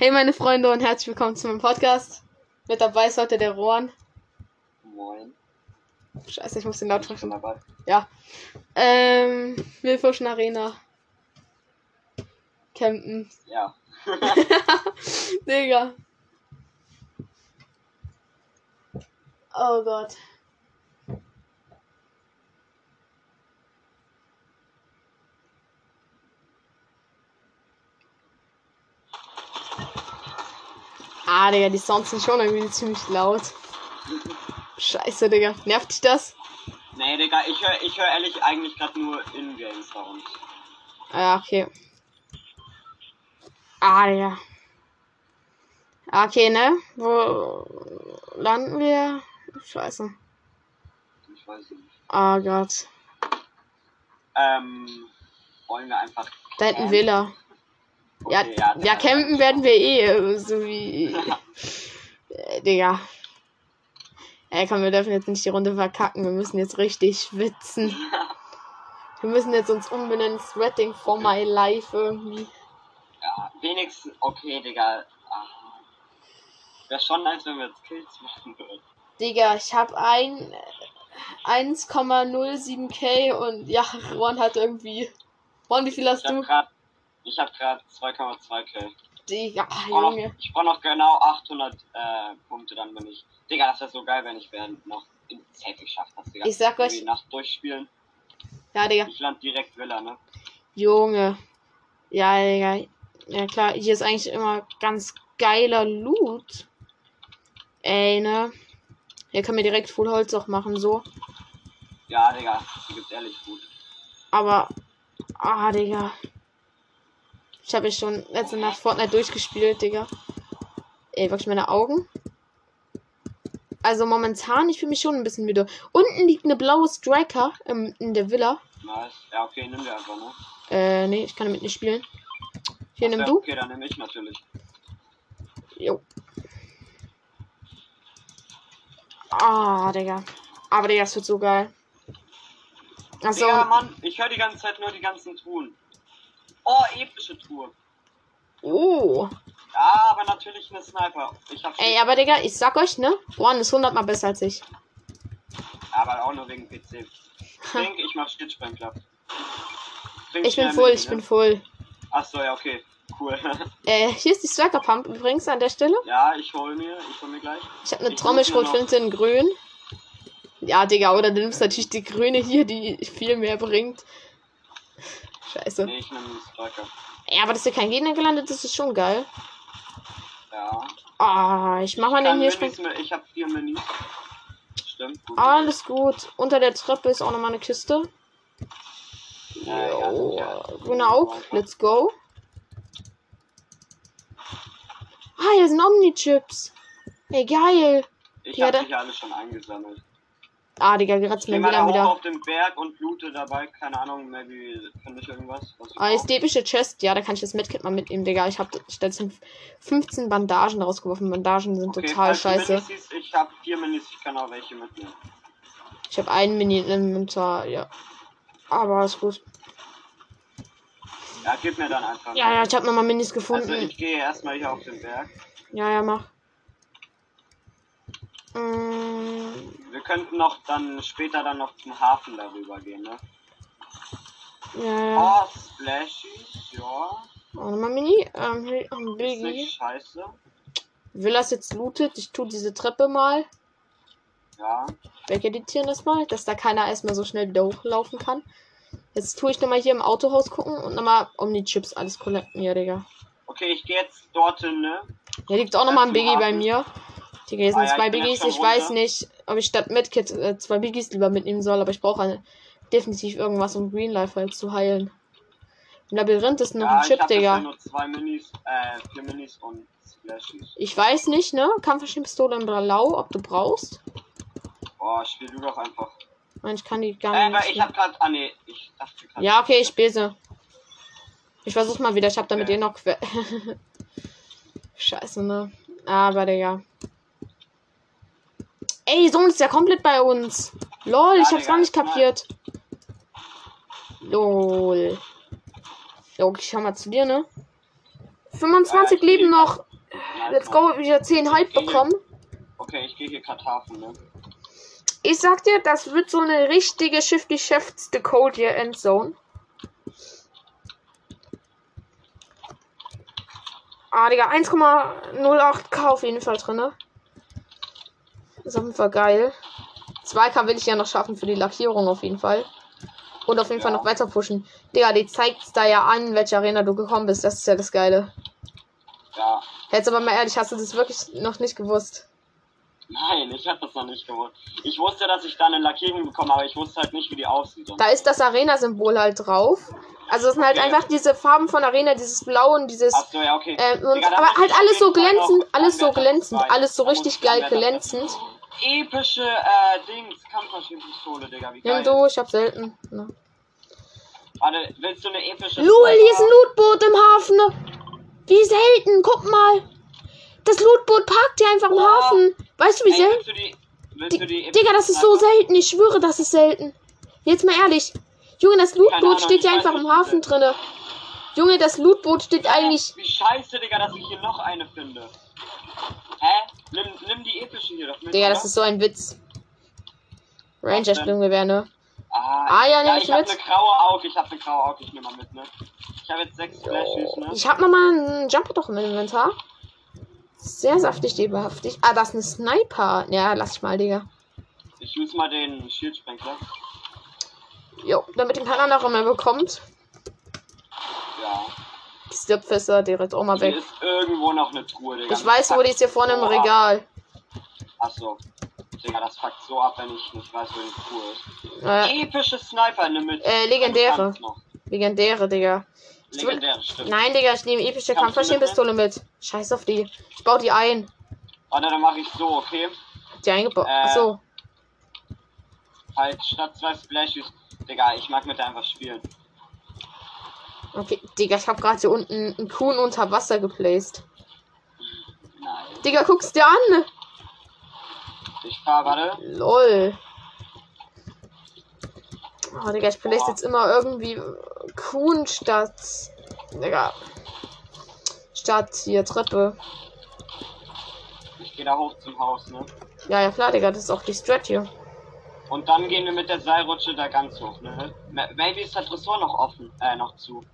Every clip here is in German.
Hey meine Freunde und herzlich willkommen zu meinem Podcast. Mit dabei ist heute der Rohan. Moin. Scheiße, ich muss den laut dabei. Ja. Ähm, Wilfuschen Arena. Campen. Ja. Digga. Oh Gott. Ah, Digga, die Sounds sind schon irgendwie ziemlich laut. Scheiße, Digga. Nervt dich das? Nee, Digga, ich höre ich hör ehrlich eigentlich gerade nur In-Game-Sound. Ah, Ja, okay. Ah, Digga. Ah, Okay, ne? Wo landen wir? Scheiße. Ich weiß nicht. Oh Gott. Ähm, wollen wir einfach. Da hinten campen? Villa. Ja, Okay, ja, Digga, campen werden wir eh, äh, so wie. äh, Digga. Ey, komm, wir dürfen jetzt nicht die Runde verkacken. Wir müssen jetzt richtig schwitzen. Wir müssen jetzt uns umbenennen. Sweating for my life irgendwie. Ja, wenigstens. Okay, Digga. Ah. Wäre schon nice, wenn wir jetzt Kills machen würden. Digga, ich hab ein 1,07k und ja, Ron hat irgendwie. Ron, wie viel hast Ich hab du? grad. Ich hab grad 2,2 Kill. Digga, Ich brauch noch, ich brauch noch genau 800 äh, Punkte, dann bin ich. Digga, das wäre so geil, wenn ich während noch in safe geschafft hast, Digga. Ich sag euch- Die Nacht durchspielen. Ja, Digga. Ich land direkt Villa, ne? Junge. Ja, Digga. Ja klar, hier ist eigentlich immer ganz geiler Loot. Ey, ne? Hier können wir direkt Full Holz auch machen, so. Ja, Digga, die gibt's ehrlich gut. Aber. Ah, Digga. Ich habe ja schon letzte Nacht Fortnite durchgespielt, Digga. Ey, wirklich meine Augen. Also momentan, ich fühle mich schon ein bisschen müde. Unten liegt eine blaue Striker ähm, in der Villa. Nice. Ja, okay, nimm dir einfach, ne? Äh, nee, ich kann damit nicht spielen. Hier, nimm Ja, du. Okay, dann nehme ich natürlich. Jo. Ah, Digga. Aber Digga, das wird so geil. Also, Digga, Mann, ich höre die ganze Zeit nur die ganzen Truhen. Oh, epische Truhe. oh. Ja, aber natürlich eine Sniper. Ich hab Ey, aber Digga, ich sag euch, ne? One ist hundertmal besser als ich. aber auch nur wegen PC. Trink, ich mach Schnittsprenkel. Trink Ich bin voll, ich bin voll. Achso, ja, okay. Cool. Äh, hier ist die Striker Pump übrigens an der Stelle. ja, ich hol mir, ich hol mir gleich. Ich habe eine Ich Trommelschrotflinte in grün. Ja, Digga, oder du nimmst natürlich die grüne hier, die viel mehr bringt. Scheiße. Nee, ich nehme Striker. Ja, aber dass hier kein Gegner gelandet ist, ist schon geil. Ja. Ah, ich mach mal den hier springen. ich hab vier Minis. Stimmt. Gut. Alles gut. Unter der Treppe ist auch nochmal eine Kiste. Ja, Jo, ja. grüner Aug. Let's go. Ah, hier sind Omni-Chips. Ey, geil. Ich Ja, hab da- die alle schon eingesammelt. Ah, Digga, gerade geh mal da wieder auf den Berg und loote dabei. Keine Ahnung, maybe finde ich irgendwas. Was ich Ah, ist epische Chest. Ja, da kann ich das Medkit mal mitnehmen, Digga. Ich habe stattdessen 15 Bandagen rausgeworfen. Bandagen sind Okay, total scheiße. Siehst, ich habe vier Minis, ich kann auch welche mitnehmen. Ich habe einen Mini im Inventar, ja. Aber ist gut. Ja, gib mir dann einfach. Ja, ja, ich habe nochmal Minis gefunden. Also ich gehe erstmal hier auf den Berg. Ja, ja, mach. Mm, Wir könnten noch dann später dann noch zum Hafen darüber gehen, ne? ja. Oh, Splashies, ja. Auch nochmal Mini. Ähm, hier, ähm, Ist Biggie. nicht scheiße. Will das jetzt lootet? Ich tu diese Treppe mal. Ja. Wegeditieren das mal, dass da keiner erstmal so schnell wieder hochlaufen kann. Jetzt tue ich nochmal hier im Autohaus gucken und nochmal Omni-Chips alles collecten. Ja, Digga. Okay, ich gehe jetzt dorthin, ne? Hier liegt auch nochmal ein Biggie bei mir. Digga, hier sind Ah ja, zwei ich Biggies. Ich weiß nicht, ob ich statt Medkit äh, zwei Biggies lieber mitnehmen soll, aber ich brauche eine- definitiv irgendwas, um Green Life halt zu heilen. Im Labyrinth ist noch ja, ein Chip, ich Digga. Minis, äh, Minis. Ich weiß nicht, ne? Kampfmaschinenpistole in Blau, ob du brauchst. Oh, spiel du doch einfach. Nein, ich kann die gar Äh, nicht. weil ich hab grad, ah ne, ich dachte grad. Ja, okay, ich spiele sie. Ich versuch mal wieder. Ich hab damit Okay. eh noch. Scheiße, ne? Aber, Digga. Ey, Sohn ist ja komplett bei uns. Lol, Ja, ich hab's Digga, gar nicht kapiert. Lol. Jo, ich schau mal zu dir, ne? 25 Ja, ich leben noch. Let's go, wieder 10 Hype bekommen. Okay, ich gehe hier Karthafen, ne? Ich sag dir, das wird so eine richtige Shifty Chefs the Code hier Endzone. Ah, Digga, 1,08k auf jeden Fall drin. ne? Ist auf jeden Fall geil. 2k will ich ja noch schaffen für die Lackierung auf jeden Fall. Und auf jeden Fall Ja. noch weiter pushen. Digga, die zeigt da ja an, in welche Arena du gekommen bist. Das ist ja das Geile. Ja. Jetzt aber mal ehrlich, hast du das wirklich noch nicht gewusst? Nein, ich hab das noch nicht gewusst. Ich wusste, dass ich da eine Lackierung bekomme, aber ich wusste halt nicht, wie die aussieht. Da ist das Arena-Symbol halt drauf. Also es sind halt Okay. einfach diese Farben von Arena, dieses Blau und dieses. Ach so, ja, okay. Ähm, und, Digga, aber halt alles so glänzend, alles so glänzend, alles so richtig ich geil glänzend. Epische, äh, Dings, Kampfmaschinenpistole, Digga, wie geil. Nimm du, ich hab selten. Ne. Warte, willst du eine epische... Lul, hier ist ein Lootboot im Hafen. Wie selten, guck mal. Das Lootboot parkt hier einfach im Wow. Hafen. Weißt du, wie selten? Digga, das ist so selten. Ich schwöre, das ist selten. Jetzt mal ehrlich. Junge, das Lootboot steht ich hier weiß einfach im Hafen drinne. Junge, das Lootboot steht eigentlich. Wie scheiße, Digga, dass ich hier noch eine finde. Hä? Nimm, nimm die epische hier doch mit, Digga, oder? das ist so ein Witz. Ranger Sprunggewehr, ne? Ah, Ah, ja, nehm ich ich hab mit. eine graue Auge, ich hab eine graue Auge, ich nehme mal mit, ne? Ich habe jetzt sechs Flashes, ne? Ich hab nochmal einen Jumper doch im Inventar. Sehr saftig, leberhaftig. Ah, das ist ein Sniper. Ja, lass ich mal, Digga. Ich use mal den Schildsprenkler. Jo, damit ihn kein anderer mehr bekommt. Ja. Die Stirbfässer direkt auch mal Hier weg. ist irgendwo noch eine Truhe, Digga. Ich weiß, wo die ist hier vorne im. Regal. Achso. Digga, das fuckt so ab, wenn ich nicht weiß, wo die Truhe ist. Äh, Epische Sniper, nimm mit. Äh, legendäre. Noch. legendäre, Digga. Legendäre, stimmt. Nein, Digga, ich nehme epische Kampfmaschinenpistole mit. Scheiß auf die. Ich baue die ein. Warte, dann mache ich so, okay? Die eingebaut. Äh. Achso. Halt statt zwei Splashes. Digga, ich mag mit der einfach spielen. Okay, Digga, ich hab gerade hier unten einen Kuhn unter Wasser geplaced. Nein. Digga, guck's dir an. Ich fahr, warte. Lol. Oh, Digga, ich place jetzt immer irgendwie Kuhn statt. Digga. Statt hier Treppe. Ich gehe da hoch zum Haus, ne? Ja, ja, klar, Digga, das ist auch die Strat hier. Und dann gehen wir mit der Seilrutsche da ganz hoch, ne? Ma- Maybe ist der Tresor noch offen, äh, noch zu.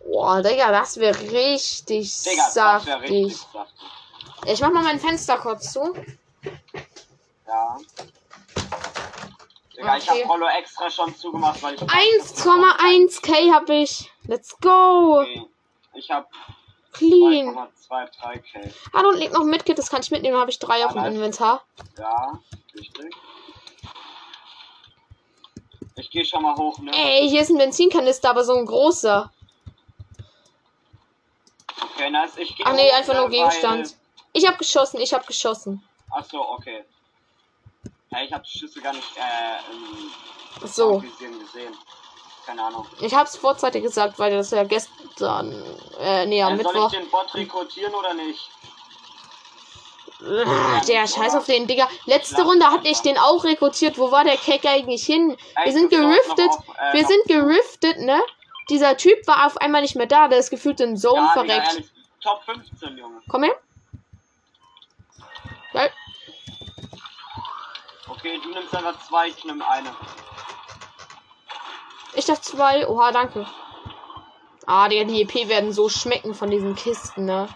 Boah, Digga, das wäre richtig Digga, das wäre saftig. richtig saftig. Ich mach mal mein Fenster kurz zu. Ja. Digga, ich Okay. hab Rollo extra schon zugemacht, weil ich. 1,1k hab ich. Let's go. Okay. Ich hab Clean. 2,23k. Ah, unten liegt noch ein Medkit, das kann ich mitnehmen. habe ich drei auf dem. Inventar. Ja, richtig. Ich gehe schon mal hoch, ne? Ey, hier ist ein Benzinkanister, aber so ein großer. Okay, nice. Ich gehe Ach nee, hoch, einfach nur ne, Gegenstand. Ich hab geschossen, ich hab geschossen. Weil... Ach so, okay. Ich hab die Schüsse gar nicht äh, So. Gesehen. Keine Ahnung. Ich hab's vorzeitig gesagt, weil das ja gestern. Äh, nee, am Äh, soll Mittwoch. ich den Bot rekrutieren oder nicht? Der Scheiß auf den, Digga. Letzte Runde hatte ich den auch rekrutiert. Wo war der Keck eigentlich hin? Wir sind geriftet. äh, Wir sind geriftet, ne? Dieser Typ war auf einmal nicht mehr da. Der ist gefühlt in Zone Ja, verreckt. Top 15, Junge. Komm her. Geil. Okay, du nimmst einfach zwei, ich nehme eine. Ich darf zwei. Oha, danke. Ah, Digga, die EP werden so schmecken von diesen Kisten, ne?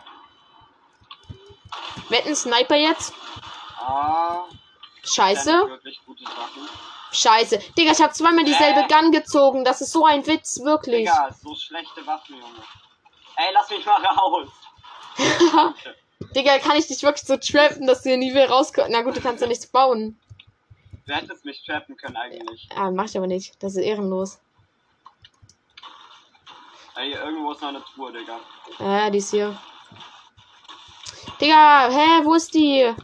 Wetten Sniper jetzt? Ah, Scheiße. Scheiße. Digga, ich habe zweimal dieselbe Äh. Gun gezogen. Das ist so ein Witz, wirklich. Digga, so schlechte Waffen, Junge. Ey, lass mich mal raus. Digga, kann ich dich wirklich so trappen, dass du hier nie wieder rauskommst? Na gut, du kannst ja nichts bauen. Du hättest mich trappen können eigentlich. Ah, mach ich aber nicht. Das ist ehrenlos. Ey, irgendwo ist noch eine Truhe, Digga. Ah, die ist hier. Digga, hä, wo ist die?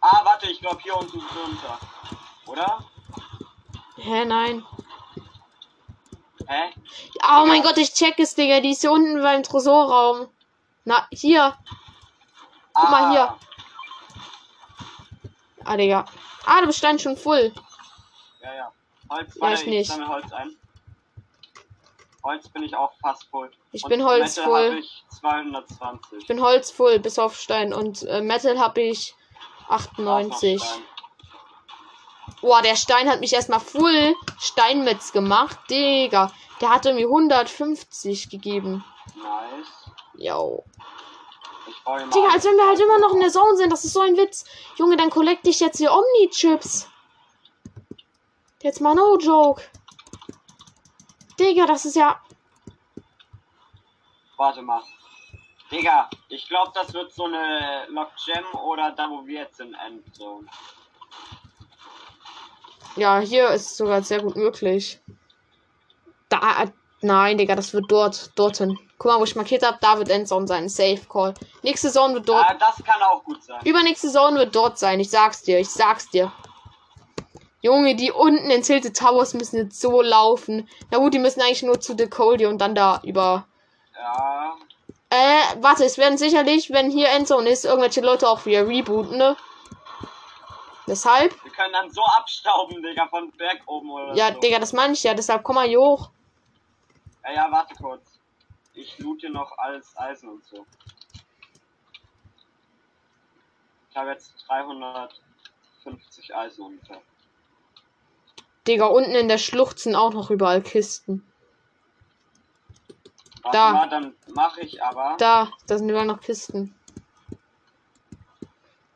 Ah, warte, ich glaube hier unten drunter. Oder? Hä, nein. Hä? Oh mein Gott, ich check es, Digga. Die ist hier unten beim Tresorraum. Na, hier. Guck mal hier. Ah, Digga. Ah, du bist dann schon voll. Ja, ja. Holz, Ja, warte, ich nicht. Holz ein. Holz bin ich auch fast voll. Ich Und bin Holz Metal voll. ich 220. Ich bin Holz voll, bis auf Stein. Und äh, Metal habe ich Auch noch 98. Stein. Boah, der Stein hat mich erstmal full Steinmetz gemacht. Digga. Der hatte mir 150 gegeben. Nice. Yo. Digga, als wenn wir halt immer noch in der Zone sind. Das ist so ein Witz. Junge, dann collect ich jetzt hier Omni-Chips. Jetzt mal no joke. Digga, das ist ja. Warte mal. Digga, ich glaube, das wird so eine Lock Gem oder da, wo wir jetzt sind, Endzone. Ja, hier ist sogar sehr gut möglich. Da. Nein, Digga, das wird dort. Dorthin. Guck mal, wo ich markiert habe. Da wird Endzone sein. Safe Call. Nächste Zone wird dort. Ah, das kann auch gut sein. Übernächste Zone wird dort sein. Ich sag's dir. Ich sag's dir. Junge, die unten in Tilted Towers müssen jetzt so laufen. Na gut, die müssen eigentlich nur zu The Coldie und dann da über. Ja, Äh, warte, es werden sicherlich, wenn hier Endzone ist, irgendwelche Leute auch wieder rebooten, ne? Deshalb? wir können dann so abstauben, Digga, von Berg oben oder Ja, so. Digga, das meine ich ja. Deshalb komm mal hier hoch. Ja, ja, warte kurz. Ich loot hier noch alles Eisen und so. Ich habe jetzt 350 Eisen ungefähr. Digga, unten in der Schlucht sind auch noch überall Kisten. Warte Da. mal, dann mache ich aber. Da, da sind überall noch Kisten.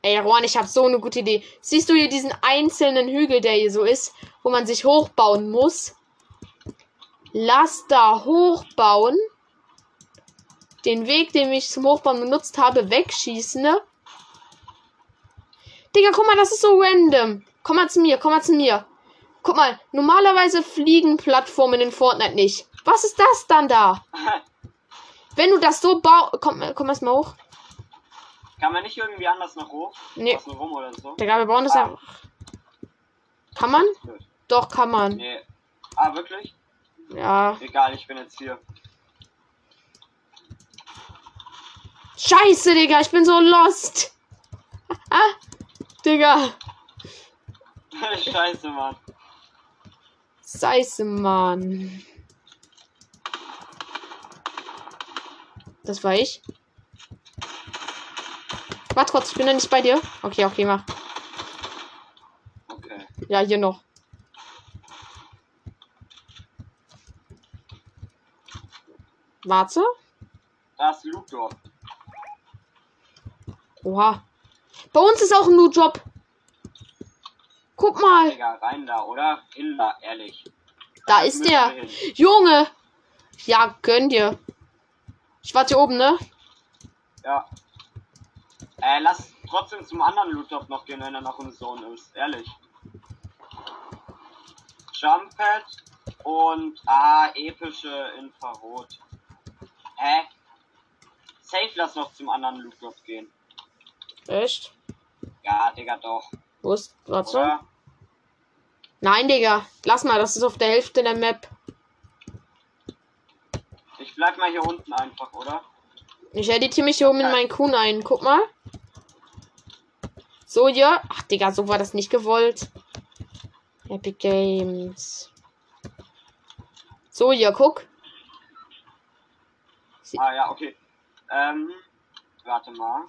Ey, Juan, ich habe so eine gute Idee. Siehst du hier diesen einzelnen Hügel, der hier so ist, wo man sich hochbauen muss? Lass da hochbauen. Den Weg, den ich zum Hochbauen benutzt habe, wegschießen, ne? Digga, guck mal, das ist so random. Komm mal zu mir, komm mal zu mir. Guck mal, normalerweise fliegen Plattformen in Fortnite nicht. Was ist das dann da? Wenn du das so baust. Komm, komm erst mal hoch. Kann man nicht irgendwie anders noch hoch? Nee. Außen rum oder so? Digga, wir bauen das Ah. einfach. Kann man? Doch, kann man. Nee. Ah, wirklich? Ja. Egal, ich bin jetzt hier. Scheiße, Digga, ich bin so lost. ah, Digga. Scheiße, Mann. Scheiße, Mann. Das war ich. Warte kurz, ich bin noch nicht bei dir. Okay, okay, mach. Okay. Ja, hier noch. Warte. Da ist Luthor. Oha. Bei uns ist auch ein Loot-Job. Guck mal. Digga, rein da, oder? Hin da, ehrlich. Da Da ist der. Junge. Ja, gönn dir. Ich warte hier oben, ne? Ja. Äh, lass trotzdem zum anderen Loot-Top noch gehen, wenn er noch im Zone ist. Ehrlich. Jump Pad und ah, epische Infrarot. Hä? Safe lass noch zum anderen Loot-Top gehen. Echt? Ja, Digga, doch. Wo ist. Warte. Oder? Nein, Digga. Lass mal, das ist auf der Hälfte der Map. Ich bleib mal hier unten einfach, oder? Ich editiere mich hier oben in meinen Kuhn ein. Guck mal. So, ja. Ach, Digga, so war das nicht gewollt. Epic Games. So, ja, guck. Ah, ja, okay. Ähm, warte mal.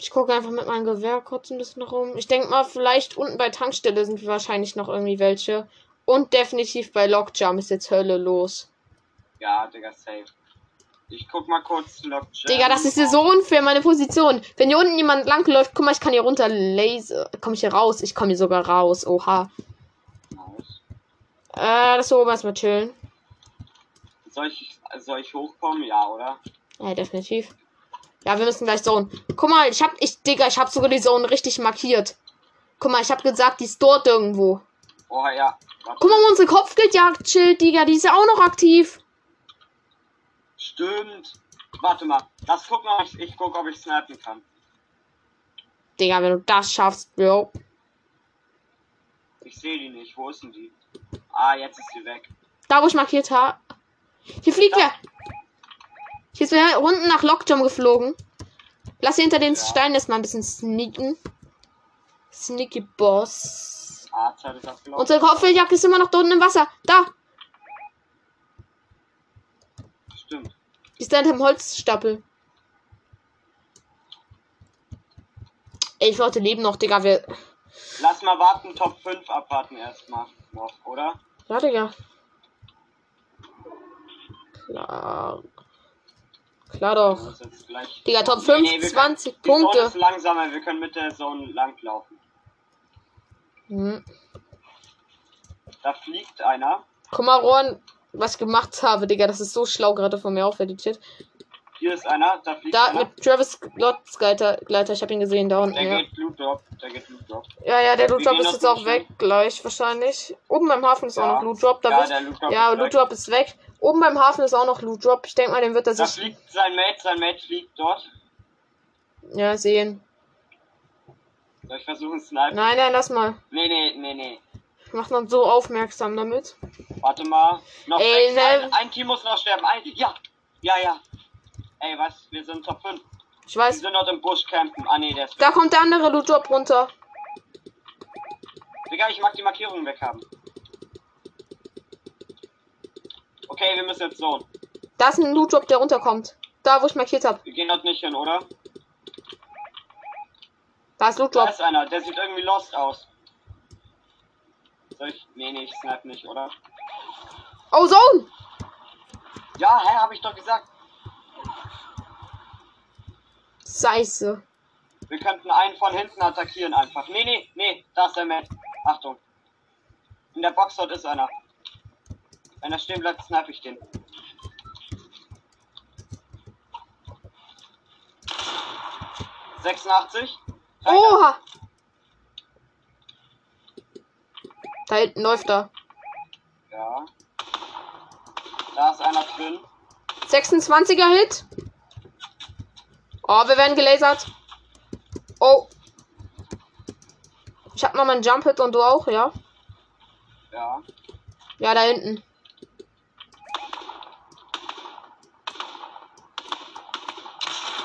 Ich gucke einfach mit meinem Gewehr kurz ein bisschen rum. Ich denke mal, vielleicht unten bei Tankstelle sind wahrscheinlich noch irgendwie welche. Und definitiv bei Lockjam ist jetzt Hölle los. Ja, Digga, safe. Ich guck mal kurz Lock Digga, das ist hier so unfair, meine Position. Wenn hier unten jemand langläuft, guck mal, ich kann hier runter laser. Komm ich hier raus? Ich komme hier sogar raus. Oha. Nice. Äh, das oben erstmal chillen. Soll ich, soll ich hochkommen? Ja, oder? Ja, definitiv. Ja, wir müssen gleich Zone. Guck mal, ich hab, ich, Digga, ich hab sogar die Zone richtig markiert. Guck mal, ich hab gesagt, die ist dort irgendwo. Oh ja. Warte. Guck mal, unsere Kopfgeldjagd-Schild, Digga, die ist ja auch noch aktiv. Stimmt. Warte mal. Lass gucken, ob ich, ich guck, ob ich snappen kann. Digga, wenn du das schaffst, Bro. Ich sehe die nicht. Wo ist denn die? Ah, jetzt ist sie weg. Da, wo ich markiert habe. Hier fliegt wer. Hier ist wer unten nach Lockjam geflogen. Lass hier hinter den Ja. Steinen erstmal ein bisschen sneaken. Sneaky Boss. Ah. Unsere Kopfgeldjagd ist immer noch da unten im Wasser. Da. stimmt. Die ist da hinterm Holzstapel. Ey, ich Leute leben noch, Digga. Wir. Lass mal warten, Top 5 abwarten erstmal noch, oder? Ja, Digga. Klar. Klar doch. Digga, Top Nee, 5, nee, können- 20 Die Zone Punkte. ist langsamer, wir können mit der Zone langlaufen. Hm. Da fliegt einer. Guck mal, Ron, was ich gemacht habe, Digga. Das ist so schlau gerade von mir aufeditiert. Hier ist einer, da fliegt Da einer. mit Travis Lotz Gleiter, Gleiter, ich habe ihn gesehen da unten. Der Ja. geht Loot Drop, der geht Loot Drop. ja, ja, der Loot Drop ist auf jetzt auch weg, gleich wahrscheinlich. Oben beim Hafen ist auch Ja. noch Loot Drop. Da Ja, wird, Loot Drop ja, Loot. Drop ist weg. Oben beim Hafen ist auch noch Loot Drop. Ich denke mal, den wird er Da sich fliegt sein Mate, sein Mate fliegt dort. ja sehen. Soll ich versuchen, Sniper? Nein, nein, lass mal. Nee, nee, nee, nee. Macht man so aufmerksam damit. Warte mal. Noch Ey, ne- Ein, ein Team muss noch sterben. Ein, ja. Ja, ja. Ey, was? Wir sind Top 5. Ich weiß. sind dort im Busch campen. Ah, nee, der ist. Da kommt der andere Loot Drop runter. Digga, ich mag die Markierungen weghaben. Okay, wir müssen jetzt so. Da ist ein Loot Drop, der runterkommt. Da, wo ich markiert habe. Wir gehen dort nicht hin, oder? Da ist Loot Da ist einer. Der sieht irgendwie lost aus. Soll ich. Nee, nee, ich snap nicht, oder? Oh, Zone! Ja, hä, hab ich doch gesagt. Scheiße. Wir könnten einen von hinten attackieren einfach. Nee, nee, nee, da ist der Matt. Achtung. In der Box dort ist einer. Wenn er stehen bleibt, snipe ich den. Sechsundachtzig. Oha! Da hinten läuft er. Ja. Da ist einer drin. 26er Hit. Oh, wir werden gelasert. Oh. Ich hab noch meinen Jump Hit und du auch, ja? Ja. Ja, da hinten.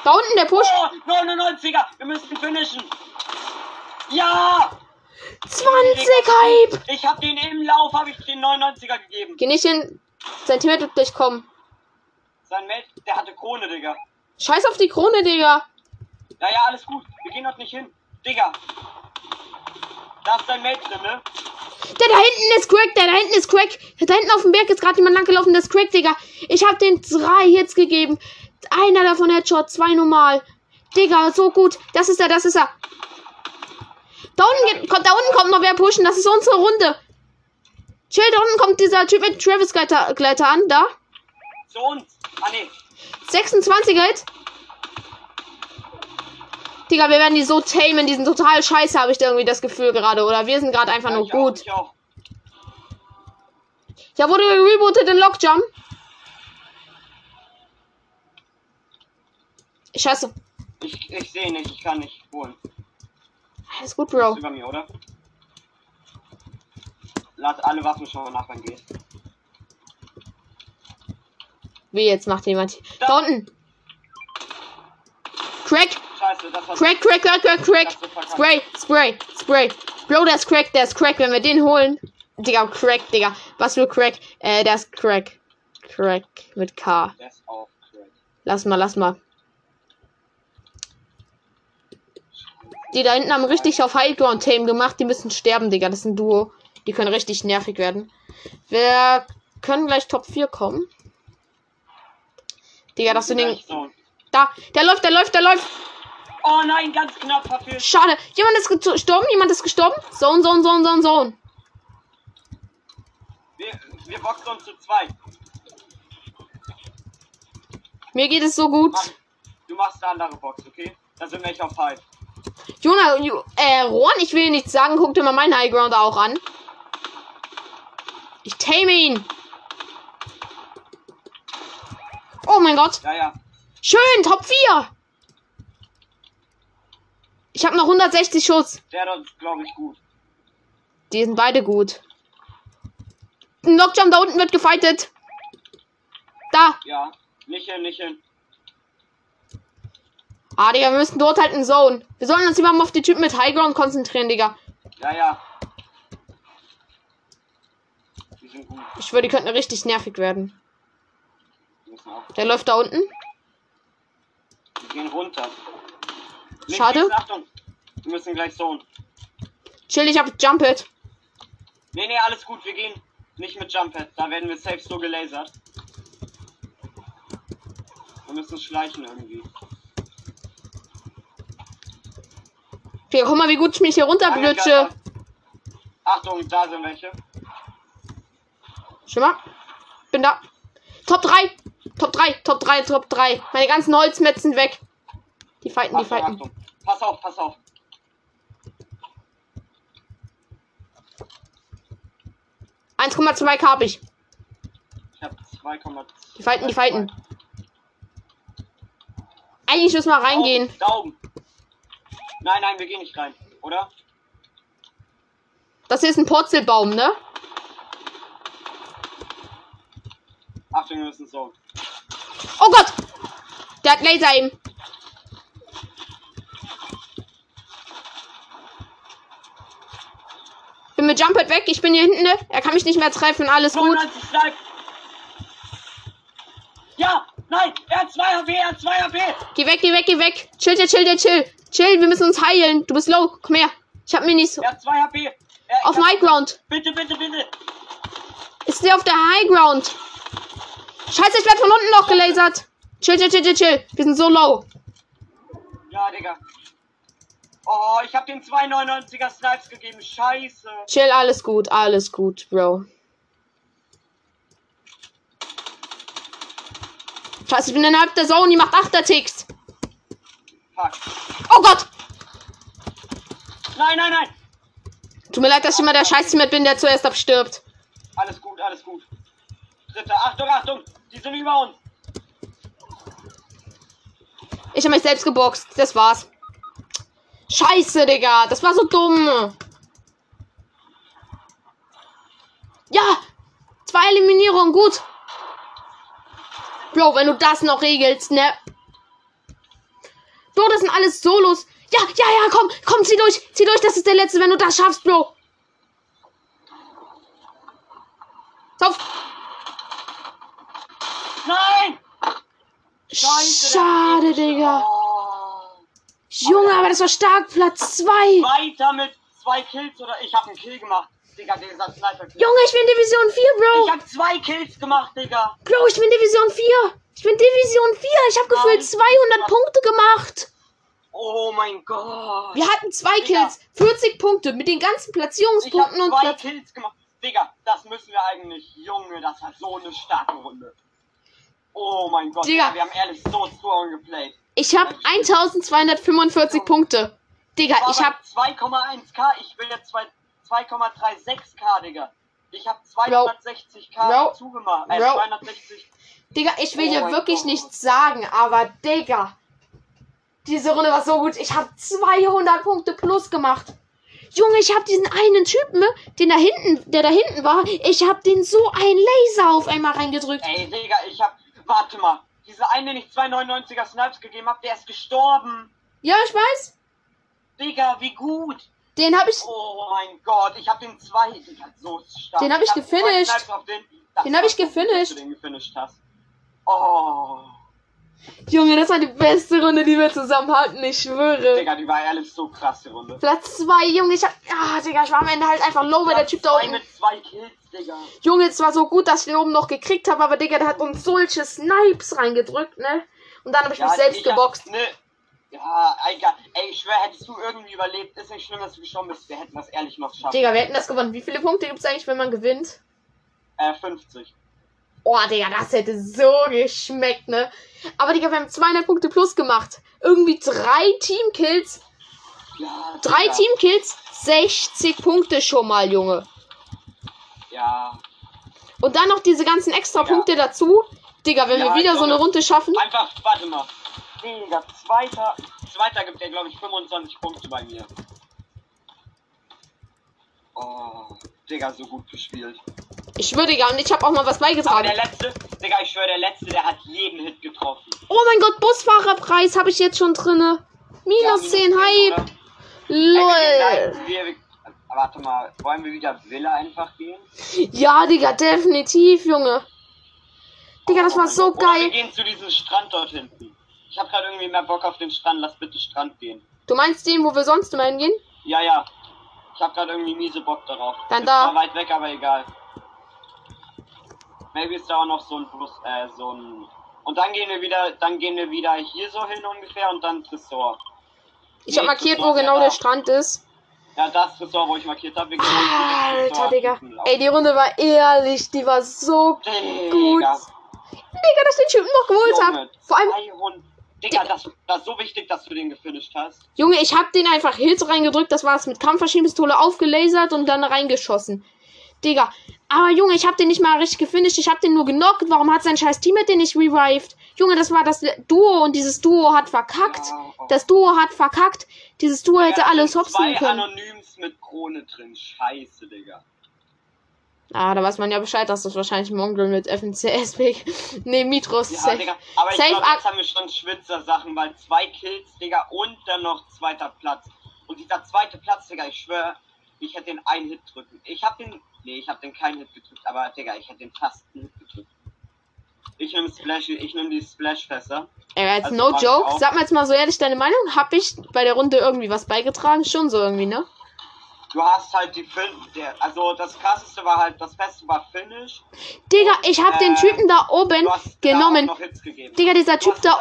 Da unten der Push. Oh, 99er! Wir müssen finishen! Ja! 20 Hype. Ich hab den im Lauf, habe ich den 99er gegeben. Geh nicht hin. Sein Team wird gleich kommen. Sein Mate, der hatte Krone, Digga. Scheiß auf die Krone, Digga. Ja, ja, alles gut. Wir gehen dort nicht hin. Digga. Da ist dein Mate drin, ne? Der da hinten ist Crack, der da hinten ist Crack. Der da hinten auf dem Berg ist gerade jemand langgelaufen, der ist Crack, Digga. Ich hab den drei Hits gegeben. Einer davon Headshot, zwei normal. Digga, so gut. Das ist er, das ist er. Da unten, kommt, da unten kommt noch wer pushen. Das ist unsere Runde. Chill, da unten kommt dieser Typ mit Travis Gleiter, Gleiter an. Da. Zu uns. Ah, nee. 26er Hit. Digga, wir werden die so tamen. Die sind total scheiße, habe ich da irgendwie das Gefühl gerade. Oder wir sind gerade einfach Ja, nur ich auch, gut. ich auch. Ja, wurde rebootet in Lockjump. Scheiße. Ich, ich sehe nicht, ich kann nicht holen. Alles gut, Ist Bro. über mir, oder? Lad alle Waffen schon nach, wenn geht. Wie jetzt macht jemand. Da unten. Crack, Scheiße, das crack, crack, crack, crack, crack. Das. Spray, spray, spray. Bro, der ist crack, der ist crack. Wenn wir den holen. Digga, crack, Digga. Was für crack? Äh, der ist crack. Crack mit K. Ist. Lass mal, lass mal. Die da hinten haben richtig auf Highground Tame gemacht. Die müssen sterben, Digga. Das ist ein Duo. Die können richtig nervig werden. Wir können gleich Top 4 kommen. Digga, dass du den. So. Da, der läuft, der läuft, der läuft. Oh nein, ganz knapp verfehlt. Schade. Jemand ist ge- gestorben, jemand ist gestorben. Zone, Zone, Zone, Zone, Zone. Wir, wir boxen uns zu zweit. Mir geht es so gut. Mach, du machst eine andere Box, okay? Da sind wir echt auf High. Jonah, äh, Ron, ich will nichts sagen. Guck dir mal meinen Highground auch an. Ich tame ihn. Oh mein Gott. Ja, ja. Schön, Top 4. Ich habe noch 160 Schuss. Der ist, glaube ich, gut. Die sind beide gut. Ein Lockjump da unten wird gefightet. Da. Ja. Nicht hin, nicht hin. Ah, Digga, wir müssen dort halt in Zone. Wir sollen uns lieber mal auf die Typen mit Highground konzentrieren, Digga. Ja, ja. Die sind gut. Ich schwöre, die könnten richtig nervig werden. Der läuft da unten. Wir gehen runter. Links, Schade. links, Achtung. Wir müssen gleich so. Chill, ich hab Jump It. Nee, nee, alles gut. Wir gehen nicht mit Jump Pad. Da werden wir safe so gelasert. Wir müssen schleichen irgendwie. Okay, guck mal, wie gut ich mich hier runterblütsche. Achtung, da sind welche. Schau mal. Bin da. Top 3. Top 3, Top 3, Top 3. Meine ganzen Holzmetzen weg. Die fighten, die fighten. Achtung. Pass auf, pass auf. Ja. 1,2 K hab ich. Ich hab 2,2. Die fighten, die fighten. Eigentlich müssen wir reingehen. Daumen. Nein, nein, wir gehen nicht rein, oder? Das hier ist ein Purzelbaum, ne? Achtung, wir müssen so. Oh Gott! Der hat Laser Aim. Bin mit Jumpet weg. Ich bin hier hinten, ne? Er kann mich nicht mehr treffen. Alles gut. 95 Snipe. Ja, nein, er hat 2 HP, er hat 2 HP. Geh weg, geh weg, geh weg. Chill, chill, chill, chill. Chill, wir müssen uns heilen. Du bist low. Komm her. Ich hab Minis. Er hat 2 HP. Er, Auf High Ground. Bitte, bitte, bitte. Ist der auf der High Ground? Scheiße, ich werd von unten noch gelasert. Chill, chill, chill, chill, chill. Wir sind so low. Ja, Digga. Oh, ich hab den 299er Snipes gegeben. Scheiße. Chill, alles gut, alles gut, Bro. Scheiße, ich bin innerhalb der Zone, die macht 8er Ticks. Fuck. Oh Gott! Nein, nein, nein. Tut mir leid, dass ich immer der scheiß mit bin, der zuerst abstirbt. Alles gut, alles gut. Dritter. Achtung, Achtung. Die sind über uns. Ich habe mich selbst geboxt. Das war's. Scheiße, Digga. Das war so dumm. Ja. Zwei Eliminierungen. Gut. Bro, wenn du das noch regelst, ne? Bro, das sind alles Solos. Ja, ja, ja, komm, komm, zieh durch. Zieh durch, das ist der letzte, wenn du das schaffst, Bro. Auf. Nein. Scheiße. Schade, Digga. Oh. Junge, aber das war stark. Platz 2. Weiter mit zwei Kills oder ich hab einen Kill gemacht. Digga, dieser Sniper Kill. Junge, ich bin Division 4, Bro. Ich hab zwei Kills gemacht, Digga. Bro, ich bin Division 4. Ich bin Division 4. Ich habe gefühlt Nein. 200 Punkte gemacht. Oh mein Gott. Wir hatten zwei Digga. Kills, 40 Punkte mit den ganzen Ich hab Platzierungspunkten und zwei Platz. Kills gemacht. Digga, das müssen wir eigentlich. Junge, das war so eine starke Runde. Oh mein Gott, Digga. Digga, wir haben ehrlich so strong geplayt. Ich habe 1245 Punkte. Digga, ich bei habe 2,1k, ich will jetzt zwei- 2,36k, Digga. Ich hab 260k Bro. zugemacht. Äh, Bro. 260. Digga, ich will Oh dir wirklich Gott. nichts sagen, aber Digga, diese Runde war so gut. Ich habe 200 Punkte plus gemacht. Junge, ich habe diesen einen Typen, ne, den da hinten, der da hinten war, ich habe den so ein Laser auf einmal reingedrückt. Ey, Digga, ich hab. Warte mal. Dieser eine, den ich 2,99er Snipes gegeben hab, der ist gestorben. Ja, ich weiß. Digga, wie gut. Den habe ich Oh mein Gott, ich hab den zwei. Digga, so stark. Den hab ich hab zwei Snipes auf Den, Den hab ich du den gefinisht hast. Oh. Junge, das war die beste Runde, die wir zusammen hatten, ich schwöre. Digga, die war ehrlich so krass, die Runde. Platz 2, Junge, ich hab. Ah, Digga, ich war am Ende halt einfach low, weil der Typ da unten. mit zwei Kills, Digga. Junge, es war so gut, dass ich den oben noch gekriegt habe, aber Digga, der hat uns solche Snipes reingedrückt, ne? Und dann habe ich mich selbst ich hab- geboxt. Ne, ja, egal. Ey, ich schwör, hättest du irgendwie überlebt, ist nicht schlimm, dass du gestorben bist. Wir hätten das ehrlich noch geschafft. Digga, wir hätten das gewonnen. Wie viele Punkte gibt's eigentlich, wenn man gewinnt? Äh, 50. Oh, Digga, das hätte so geschmeckt, ne? Aber Digga, wir haben 200 Punkte plus gemacht. Irgendwie drei Teamkills. Ja, Drei. Teamkills, 60 Punkte schon mal, Junge. Ja. Und dann noch diese ganzen extra Punkte dazu. Digga, wenn Ja, wir wieder so eine. Runde schaffen. Einfach, warte mal. Digga, zweiter. Zweiter gibt ja, glaube ich, 25 Punkte bei mir. Oh, Digga, so gut gespielt. Ich schwöre, Digga, und ich habe auch mal was Aber beigetragen. der letzte, Digga, ich schwör, der letzte, der hat jeden Hit getroffen. Oh mein Gott, Busfahrerpreis habe ich jetzt schon drinne. Minus Ja, 10 Hype. Lol. wir, wir, warte mal, wollen wir wieder Villa einfach gehen? Ja, Digga, definitiv, Junge. Digga, das war so Oder wir geil. gehen zu diesem Strand dort hinten. Ich habe gerade irgendwie mehr Bock auf den Strand. Lass bitte Strand gehen. Du meinst den, wo wir sonst immer hingehen? Ja, ja. Ich habe gerade irgendwie miese Bock darauf. Dann da. zwar weit weg, aber egal. Maybe ist da auch noch so ein Plus, äh, so ein. Und dann gehen wir wieder, dann gehen wir wieder hier so hin ungefähr und dann Tresor. Ich habe Nee, markiert, das war wo genau der da. Strand ist. Ja, das Tresor, wo ich markiert habe. Alter, Tresor Digga. Ey, die Runde war ehrlich, die war so gut. Digga, Digga, dass ich den Typen noch geholt habe. Vor allem, 200. Digga, das, das ist so wichtig, dass du den gefinisht hast. Junge, ich hab den einfach Hits reingedrückt, das war's mit Kampfmaschinenpistole aufgelasert und dann reingeschossen. Digga, aber Junge, ich hab den nicht mal richtig gefinisht, ich hab den nur genockt. Warum hat sein scheiß Teammate den nicht revived? Junge, das war das Duo und dieses Duo hat verkackt. Ja, oh. Das Duo hat verkackt. Dieses Duo hätte Ja, alles sind hopsen Zwei können. Anonyms mit Krone drin. Scheiße, Digga. Ah, da weiß man ja Bescheid, dass das wahrscheinlich Mongrel mit FNCS weg. nee, Mitros. Ja, safe. Digga. Aber ich glaube, jetzt haben wir schon Schwitzer-Sachen, weil zwei Kills, Digga, und dann noch zweiter Platz. Und dieser zweite Platz, Digga, ich schwöre, ich hätte den einen Hit drücken. Ich hab den. Nee, ich hab den keinen Hit gedrückt, aber Digga, ich hätte den fast einen Hit gedrückt. Ich nehme Splash, ich nehme die Splash-Fässer. Ey, jetzt Also no joke. Sag mal jetzt mal so ehrlich deine Meinung. Hab ich bei der Runde irgendwie was beigetragen? Schon so irgendwie, ne? Du hast halt die Fin der, also das krasseste war halt, das Beste war Finish. Digga, ich hab den Äh, Typen da oben da genommen. gegeben. Digga, dieser Typ da,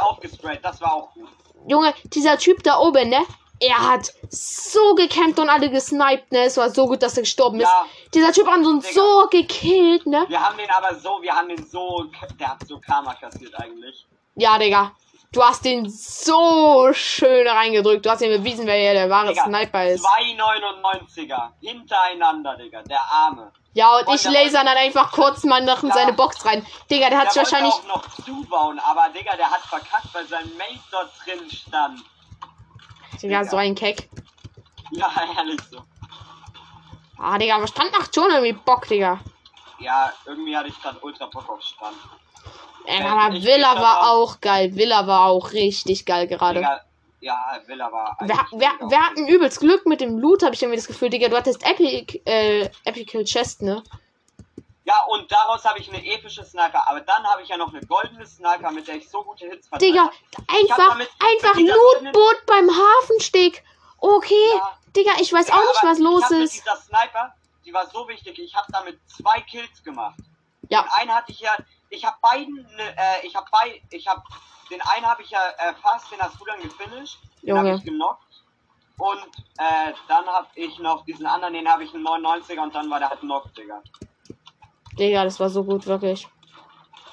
das war auch gut. Junge, dieser Typ da oben, ne? Er hat so gekämpft und alle gesniped, ne? Es war so gut, dass er gestorben ist. Ja, Dieser Typ hat uns so gekillt, ne? wir haben den aber so, wir haben den so, der hat so Karma kassiert eigentlich. Ja, Digga. Du hast den so schön reingedrückt. Du hast ihm bewiesen, wer der wahre Digga, Sniper ist. Zwei 99er hintereinander, Digga, der Arme. Ja, und Und ich laser dann einfach kurz mal noch in Ja. seine Box rein. Digga, der hat Der sich wahrscheinlich. auch noch zubauen, aber Digga, der hat verkackt, weil sein Mate dort drin stand. Digga, so ein Keck. Ja, ehrlich so. Ah, Digga, aber Strand macht schon irgendwie Bock, Digga. Ja, irgendwie hatte ich gerade ultra Bock auf Strand. Ey, aber ich Villa war auch geil. Villa war auch richtig geil gerade. Digga, ja, Villa war Wir, wir, wir hatten übelst Glück mit dem Loot, habe ich irgendwie das Gefühl, Digga. Du hattest Epic, äh, Epical Chest, ne? Ja, und daraus habe ich eine epische Sniper. Aber dann habe ich ja noch eine goldene Sniper, mit der ich so gute Hits verteilt Digga, einfach, einfach Lootboot beim Hafensteg. Okay, Ja. Digga, ich weiß Ja, auch nicht, was los ist. dieser Sniper, die war so wichtig. Ich habe damit zwei Kills gemacht. Ja, Den einen hatte ich ja, ich habe beiden, ne, äh, ich habe bei, ich habe, den einen habe ich ja erfasst, den hast du dann gefinisht, den habe ich genockt. Und äh, dann habe ich noch diesen anderen, den habe ich einen 99er und dann war der halt knock, Digga. Digga, das war so gut, wirklich.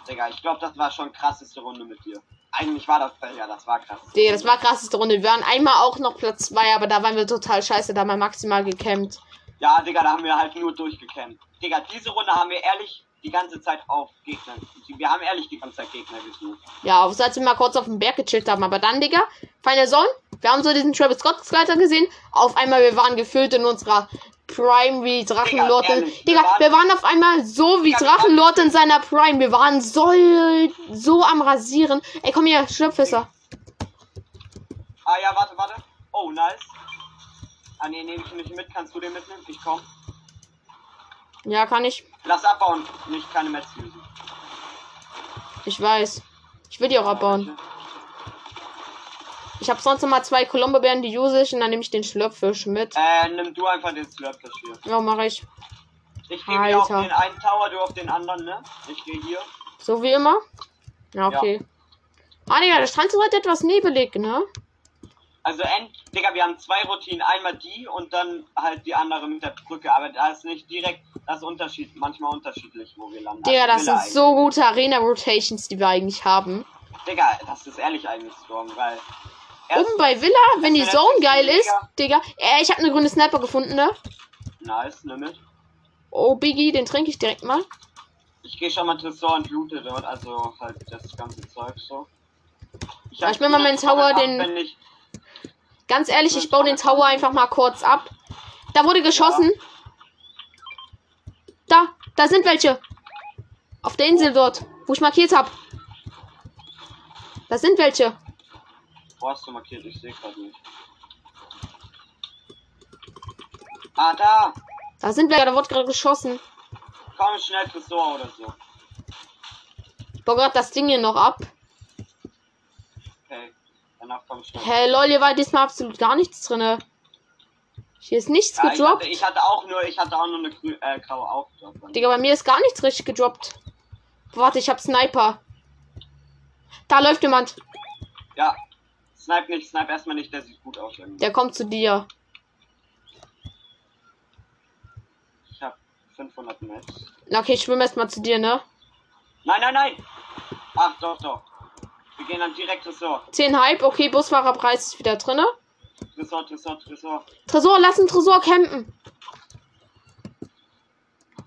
Digga, ich glaube, das war schon krasseste Runde mit dir. Eigentlich war das, ja, das war krass. Digga, das war krasseste Runde. Wir waren einmal auch noch Platz 2, aber da waren wir total scheiße. Da haben wir maximal gecampt. Ja, Digga, da haben wir halt nur durchgekämpft. Digga, diese Runde haben wir ehrlich die ganze Zeit auf Gegner. Wir haben ehrlich die ganze Zeit Gegner gesucht. Ja, außer als wir mal kurz auf dem Berg gechillt haben. Aber dann, Digga, Final Zone. Wir haben so diesen Travis Scott Skleiter gesehen. Auf einmal, wir waren gefüllt in unserer Prime wie Drachenlord. Digga, Digga, waren- wir waren auf einmal so wie Drachenlord in seiner Prime. Wir waren so, so am Rasieren. Ey, komm hier, Schlüpfisser. Ah ja, warte, warte. Oh, nice. Ah nee, nehme ich nicht mit. Kannst du den mitnehmen? Ich komm. Ja, kann ich. Lass abbauen, nicht keine Metz usen. Ich weiß. Ich will die auch abbauen. Ich habe sonst noch mal zwei Colombo-Bären, die use ich und dann nehme ich den Schlöpfisch mit. Äh, nimm du einfach den Slurpfish hier. Ja, mache ich. Ich gehe auf den einen Tower, du auf den anderen, ne? Ich gehe hier. So wie immer? Ja, okay. Ah, Digga, der Strand ist heute etwas nebelig, ne? Also, end, Digga, wir haben zwei Routinen. Einmal die und dann halt die andere mit der Brücke. Aber da ist nicht direkt das Unterschied, manchmal unterschiedlich, wo wir landen. Digga, Also das Villa sind so gute Arena-Rotations, die wir eigentlich haben. eigentlich. Digga, das ist ehrlich eigentlich strong, weil. Oben bei Villa, wenn die Zone geil ist. Digga. Äh, ich habe eine grüne Sniper gefunden, ne? Nice, nimm mit. Oh, Biggie, den trinke ich direkt mal. Ich gehe schon mal Tresor und loote dort, also halt das ganze Zeug so. Ja, hab ich bin mal meinen Tower, Trommeln ab, den- wenn ich- Ganz ehrlich, ich baue den Tower einfach mal kurz ab. Da wurde geschossen. Da, da sind welche. Auf der Insel dort, wo ich markiert habe. Da sind welche. Wo hast du markiert? Ich sehe gerade nicht. Ah, da! Da sind welche, da wurde gerade geschossen. Komm schnell Tresor oder so. Ich Boah Gott, das Ding hier noch ab. Okay. Danach komm hey, lol, hier war diesmal absolut gar nichts drinne. Hier ist nichts Ja, ich, gedroppt. hatte, ich hatte auch nur, ich hatte auch nur eine grü äh, graue Aufgabe. Digga, bei mir ist gar nichts richtig gedroppt. Warte, ich hab Sniper. Da läuft jemand. Ja. Snipe nicht, snipe erstmal nicht, der sieht gut aus. irgendwie. Der kommt zu dir. Ich hab 500 Metz. Na, Okay, ich schwimme erstmal zu dir, ne? Nein, nein, nein! Ach, doch, doch. Gehen dann direkt Tresor. 10 Hype, okay, Busfahrerpreis ist wieder drinne. Tresor, Tresor, Tresor. Tresor, lass einen Tresor campen.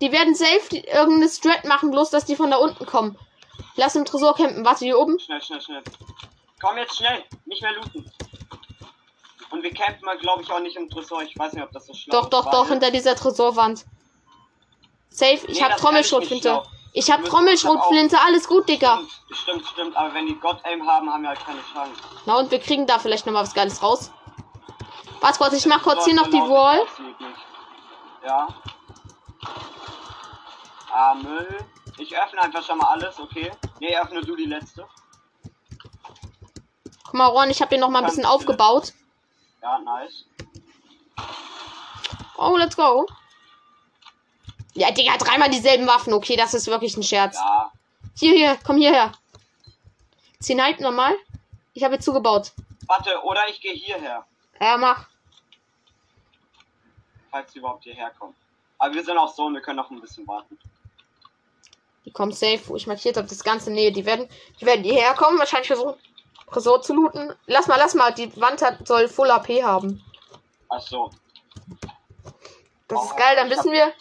Die werden safe irgendeine Strat machen, bloß dass die von da unten kommen. Lass im Tresor campen. Warte, hier oben. Schnell, schnell, schnell. Komm jetzt schnell. Nicht mehr looten. Und wir campen mal, glaube ich, auch nicht im Tresor. Ich weiß nicht, ob das so schlau Doch, ist. doch, weil- doch, hinter dieser Tresorwand. Safe, ich Nee, hab das Trommelschrotflinte. kann ich hab Trommelschrotflinte, alles gut, Digga. Stimmt, stimmt, stimmt. Aber wenn die God-Aim haben, haben wir halt keine Chance. Na und wir kriegen da vielleicht noch mal was Geiles raus. Warte kurz, ich mach kurz hier noch die Wall. Ja. Ah, Müll. Ich öffne einfach schon mal alles, okay? Nee, öffne du die letzte. Guck mal, Ron, ich hab hier noch mal ein bisschen aufgebaut. Ja, nice. Oh, let's go. Ja, Digga, dreimal dieselben Waffen. Okay, das ist wirklich ein Scherz. Ja. Hier, hier, komm hierher. Zehn Hype nochmal. Ich habe zugebaut. Warte, oder ich gehe hierher, Ja, mach. falls sie überhaupt hierher kommen. Aber wir sind auch so und wir können noch ein bisschen warten. Die kommen safe, wo ich markiert habe, das ganze Nähe. Die werden, die werden hierher kommen, wahrscheinlich versuchen, Tresor zu looten. Lass mal, lass mal, die Wand hat, soll Full AP haben. Ach so. Das ist Oh, geil, dann wissen wir.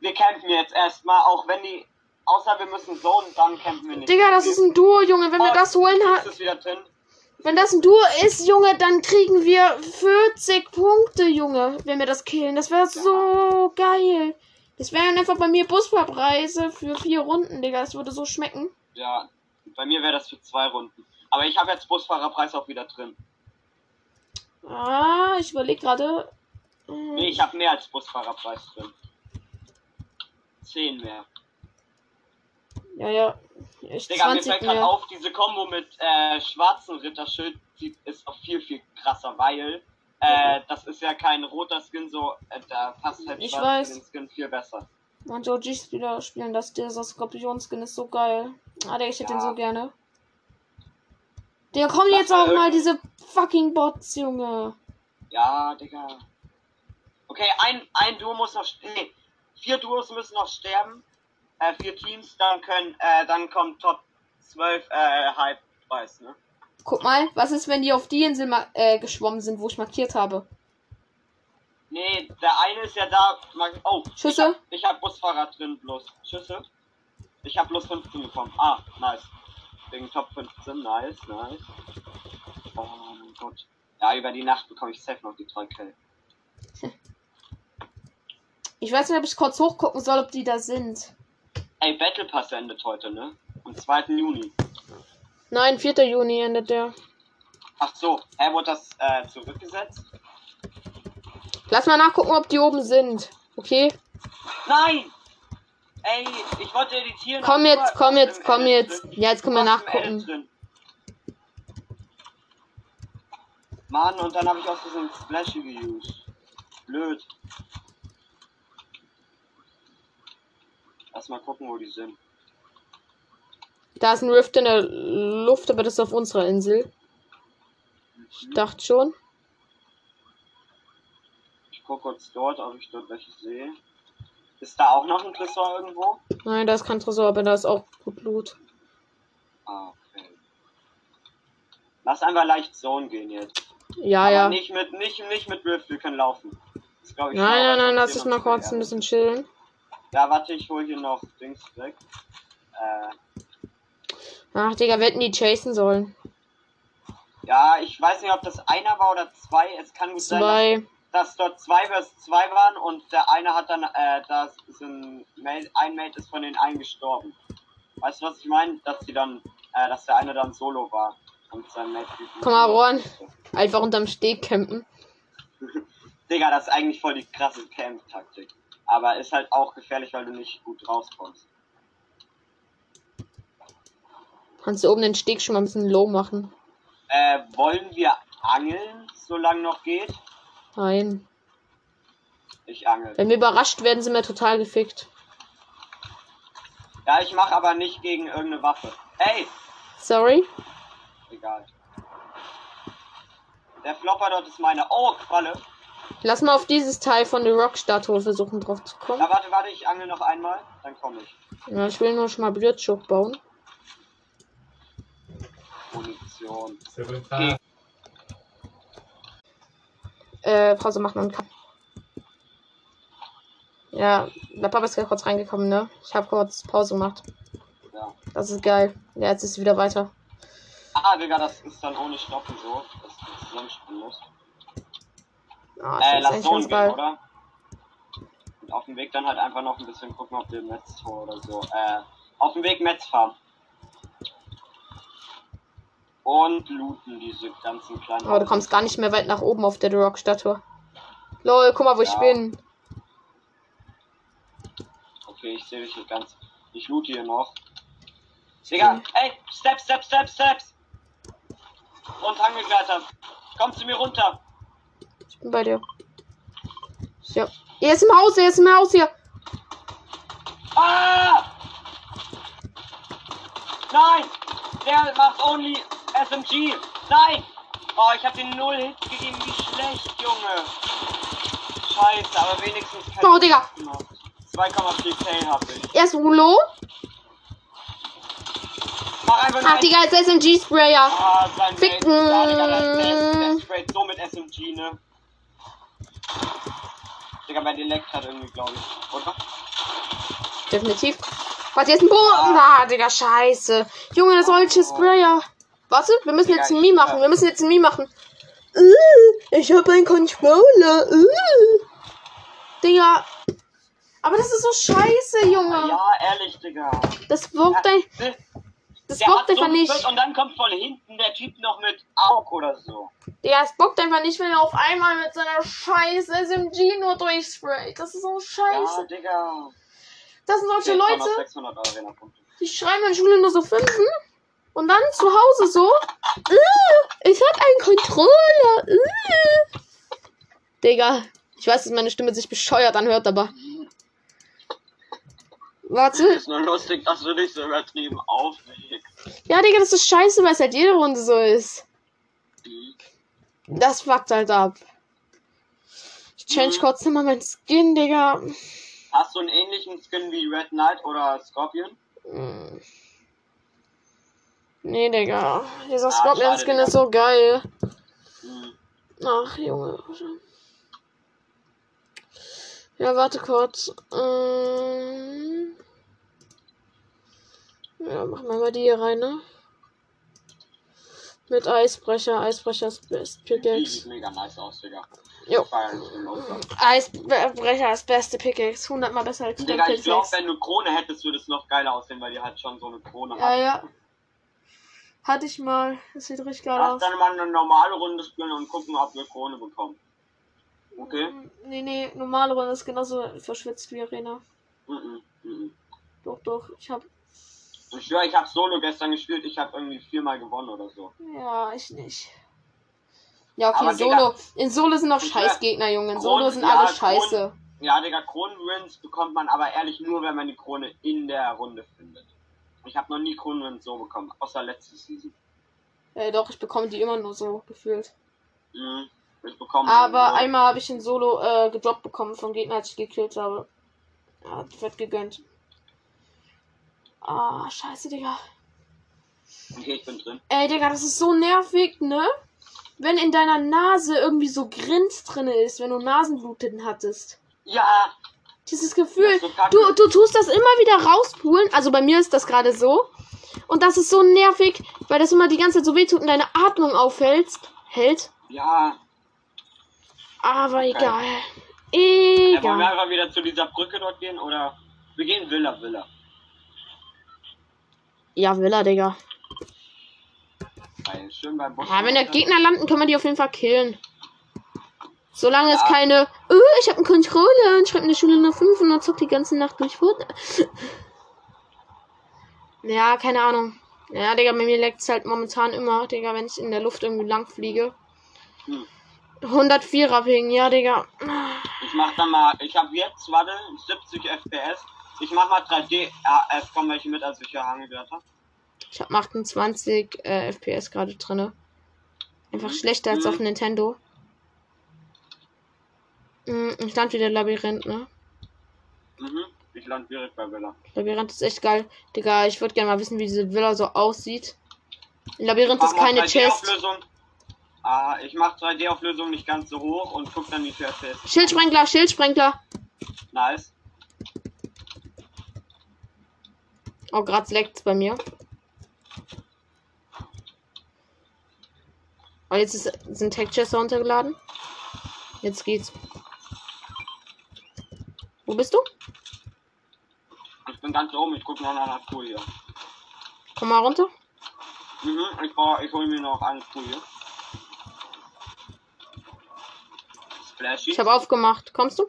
Wir campen jetzt erstmal, auch wenn die. Außer wir müssen so und dann campen wir nicht. Digga, das ist ein Duo, Junge. Wenn wir Oh, das holen, Ist ha- es wieder drin? wenn das ein Duo ist, Junge, dann kriegen wir 40 Punkte, Junge, wenn wir das killen. Das wäre so geil. Das wären einfach bei mir Busfahrpreise für vier Runden, Digga. Das würde so schmecken. Ja, bei mir wäre das für zwei Runden. Aber ich habe jetzt Busfahrerpreis auch wieder drin. Ah, ich überlege gerade. Hm, Nee, ich habe mehr als Busfahrerpreis drin. Zehn mehr. Ja, ja. Ich Digga, mir 20 fällt gerade auf, diese Kombo mit äh, schwarzen Ritterschild ist auch viel, viel krasser, weil äh, das ist ja kein roter Skin, so äh, da passt halt Ich weiß. den Skin viel besser. Und OG-Spieler spielen das, dieser Skorpion-Skin ist so geil. Ah, der, ich hätte den Ja. so gerne. Der kommen jetzt auch mal diese fucking Bots, Junge. Ja, Digga. Okay, ein, ein Duo muss noch. st- Nee, vier Duos müssen noch sterben. Äh, vier Teams, dann können, äh, dann kommt Top 12 äh, Hype-Preis, ne? Guck mal, was ist, wenn die auf die Insel äh, geschwommen sind, wo ich markiert habe? Nee, der eine ist ja da. Oh, Schüsse? Ich hab, ich hab Busfahrer drin bloß. Schüsse? Ich hab bloß 15 bekommen. Ah, nice. Wegen Top 15, nice, nice. Oh mein Gott. Ja, über die Nacht bekomme ich safe noch die 3 Kill. Ich weiß nicht, ob ich kurz hochgucken soll, ob die da sind. Ey, Battle Pass endet heute, ne? Am 2. Juni. Nein, 4. Juni endet der. Ach so, hä, wurde das äh, zurückgesetzt? Lass mal nachgucken, ob die oben sind. Okay? Nein! Ey, ich wollte editieren. Komm jetzt, komm jetzt, komm Edit jetzt. drin. Ja, jetzt können wir nachgucken. Mann, und dann habe ich aus diesem Splashy geused. Blöd. Lass mal gucken, wo die sind. Da ist ein Rift in der Luft, aber das ist auf unserer Insel. Ich Mhm. dachte schon. Ich gucke kurz dort, ob ich dort welche sehe. Ist da auch noch ein Tresor irgendwo? Nein, da ist kein Tresor, aber da ist auch gut Blut. Ah, okay. Lass einfach leicht Zone gehen jetzt. Ja, Aber ja. nicht mit, nicht, nicht mit Rift, wir können laufen. Das glaub ich Nein, nein, nein, lass uns mal kurz ein bisschen chillen. Ja, warte, ich hol hier noch Dings weg. Äh, Ach, Digga, wir hätten die chasen sollen. ja, ich weiß nicht, ob das einer war oder zwei. Es kann gut sein, Zwei. dass, dass dort zwei vs zwei waren und der eine hat dann, äh, das ist ein Mate, ein Mate ist von den einen gestorben. Weißt du, was ich meine? Dass die dann, äh, dass der eine dann solo war und sein Mate. Komm mal, Ron. Einfach unterm Steg campen. Digga, das ist eigentlich voll die krasse Camp-Taktik. Aber ist halt auch gefährlich, weil du nicht gut rauskommst. Kannst du oben den Steg schon mal ein bisschen low machen? Äh, wollen wir angeln, solange noch geht? Nein. Ich angel. Wenn wir überrascht werden, sind wir total gefickt. Ja, ich mache aber nicht gegen irgendeine Waffe. Hey, Sorry. egal. Der Flopper dort ist meine. Oh, Qualle. Lass mal auf dieses Teil von der Rock-Statue versuchen drauf zu kommen. Na, warte, warte, ich angel noch einmal. Dann komme ich. Ja, ich will nur schon mal Blitzschuch bauen. Munition. Okay. Äh, Pause machen und Cut. Ja, der Papa ist gerade kurz reingekommen, ne? Ich habe kurz Pause gemacht. Ja. Das ist geil. Ja, jetzt ist es wieder weiter. Ah, Digga, das ist dann ohne Stoppen so, dass du zusammenspielen musst. Ah, ich Äh, lass so gehen, oder? Und auf dem Weg dann halt einfach noch ein bisschen gucken, ob wir Metz Tor oder so. Äh, auf dem Weg Metz fahren. Und looten diese ganzen kleinen. Aber du kommst gar nicht mehr weit nach oben auf der The Rock-Statue. Lol, guck mal, wo ich Ja. bin. Okay, ich sehe dich hier ganz. Ich loot hier noch. Digga, ey, Steps, Steps, Steps, Steps! Und Hangeklettert. Komm zu mir runter. Bin bei dir. Ja. Er ist im Haus, er ist im Haus hier. Ah! Nein! Der macht only SMG. Nein! Oh, ich hab den null Hits gegeben. Wie schlecht, Junge. Scheiße, aber wenigstens kein Oh, Digga. Hits gemacht. 2,4 K hab ich. Er ist Rulo. Mach einfach nur Ach, Digga, als SMG-Sprayer. Ah, sein Ficken. Mate. Ja, Digga, der, der, der sprayt so mit SMG, ne? Digga, bei Delect hat irgendwie, glaube ich. Oder? Definitiv. Warte, jetzt ein Boden. Ah, Digga, scheiße. Junge, das solche Sprayer. Warte, wir müssen jetzt ein Mii machen. Wir müssen jetzt ein Mii machen. Ich habe einen Controller. Äh. Digga. Aber das ist so scheiße, Junge. Ja, ehrlich, Digga. Das wirkt, ein, Der das hat wirkt so einfach nicht. Und dann kommt von hinten der Typ noch mit Aug oder so. Digga, es bockt einfach nicht, wenn er auf einmal mit seiner scheiß SMG nur durchsprayt. Das ist so Ja, scheiße. Digga. Das sind solche Leute, noch 600 Arena-Punkte. die schreiben in Schule nur so Fünfen. Und dann zu Hause so. Äh, ich hab einen Controller. Äh. Digga. Ich weiß, dass meine Stimme sich bescheuert anhört, aber. Warte. Ist nur lustig, dass du dich so übertrieben aufregst. Ja, Digga, das ist scheiße, weil es halt jede Runde so ist. Das fuckt halt ab. Ich change Mhm. kurz nochmal mein Skin, Digga. Hast du einen ähnlichen Skin wie Red Knight oder Scorpion? Hm. Nee, Digga. Dieser Ah, Scorpion-Skin ist so geil. Hm. Ach, Junge. Ja, warte kurz. Ähm... Ja, machen wir mal die hier rein, ne? Mit Eisbrecher. Eisbrecher ist best Pickaxe. sieht mega nice aus, Digga. Jo. Eisbrecher ist beste Pickaxe. 100 mal besser als Digga, ich glaube, wenn du Krone hättest, würde es noch geiler aussehen, weil die halt schon so eine Krone Ja, hat. ja. Hatte ich mal. Das sieht richtig geil Lass aus. dann mal eine normale Runde spielen und gucken, ob wir Krone bekommen. Okay? Nee, nee, normale Runde ist genauso verschwitzt wie Arena. Mhm. Mhm. Doch, doch. Ich hab. Ich schwöre, ich habe Solo gestern gespielt, ich habe irgendwie viermal gewonnen oder so. Ja, ich nicht. Ja, okay, Aber, Digga, Solo. In Solo sind auch Scheißgegner, Junge. In Kron- Solo sind ja, alle Kron- scheiße. Ja, Digga, Kronenwins bekommt man aber ehrlich nur, wenn man die Krone in der Runde findet. Ich habe noch nie Kronenwins so bekommen, außer letzte Season. Äh, doch, ich bekomme die immer nur so gefühlt. Mhm. Ich bekomme Aber einmal habe ich in Solo äh, gedroppt bekommen vom Gegner, als ich gekillt habe. Ja, wird gegönnt. Ah, scheiße, Digga. Okay, ich bin drin. Ey, Digga, das ist so nervig, ne? Wenn in deiner Nase irgendwie so Grins drin ist, wenn du Nasenbluten hattest. Ja! Dieses Gefühl, du, du tust das immer wieder rauspulen. Also bei mir ist das gerade so. Und das ist so nervig, weil das immer die ganze Zeit so wehtut und deine Atmung aufhältst. Hält. Ja! Aber egal. Ja, wollen wir Egal. einfach wieder zu dieser Brücke dort gehen oder? Wir gehen Villa, Villa. Ja, will er, Digga. Boss. Ja, wenn der Gegner landen, können wir die auf jeden Fall killen. Solange es Ja. keine, oh, ich habe einen Controller und schreibe in der Schule nur 5 und dann zockt die ganze Nacht durch Fortnite. ja, keine Ahnung. Ja, Digga, bei mir leckt es halt momentan immer, Digga, wenn ich in der Luft irgendwie lang fliege. Hm. 104er Ping, ja, Digga. Ich mach dann mal, ich habe jetzt, warte, 70 FPS. Ich mach mal 3D. Ja, es kommen welche mit, als ich hier Hangelwerte. Ich habe 28 äh, FPS gerade drinne. Einfach Mhm. schlechter als Mhm. auf Nintendo. Hm, Ich stand wieder Labyrinth, ne? Mhm. Ich lande direkt bei Villa. Labyrinth ist echt geil. Digga, ich würde gerne mal wissen, wie diese Villa so aussieht. Labyrinth ist keine Chest. 3D-Auflösung. Ah, ich mach 3D-Auflösung nicht ganz so hoch und guck dann, wie viel FPS. Schildsprengler, Schildsprengler. Nice. Oh, gerade leckt's bei mir. Oh, jetzt ist, sind Tech-Chests runtergeladen. Jetzt geht's. Wo bist du? Ich bin ganz oben, ich guck noch nach einer hier. Komm mal runter. Mhm, ich brauch, ich hol mir noch eine hier. Splashy. Ich habe aufgemacht. Kommst du?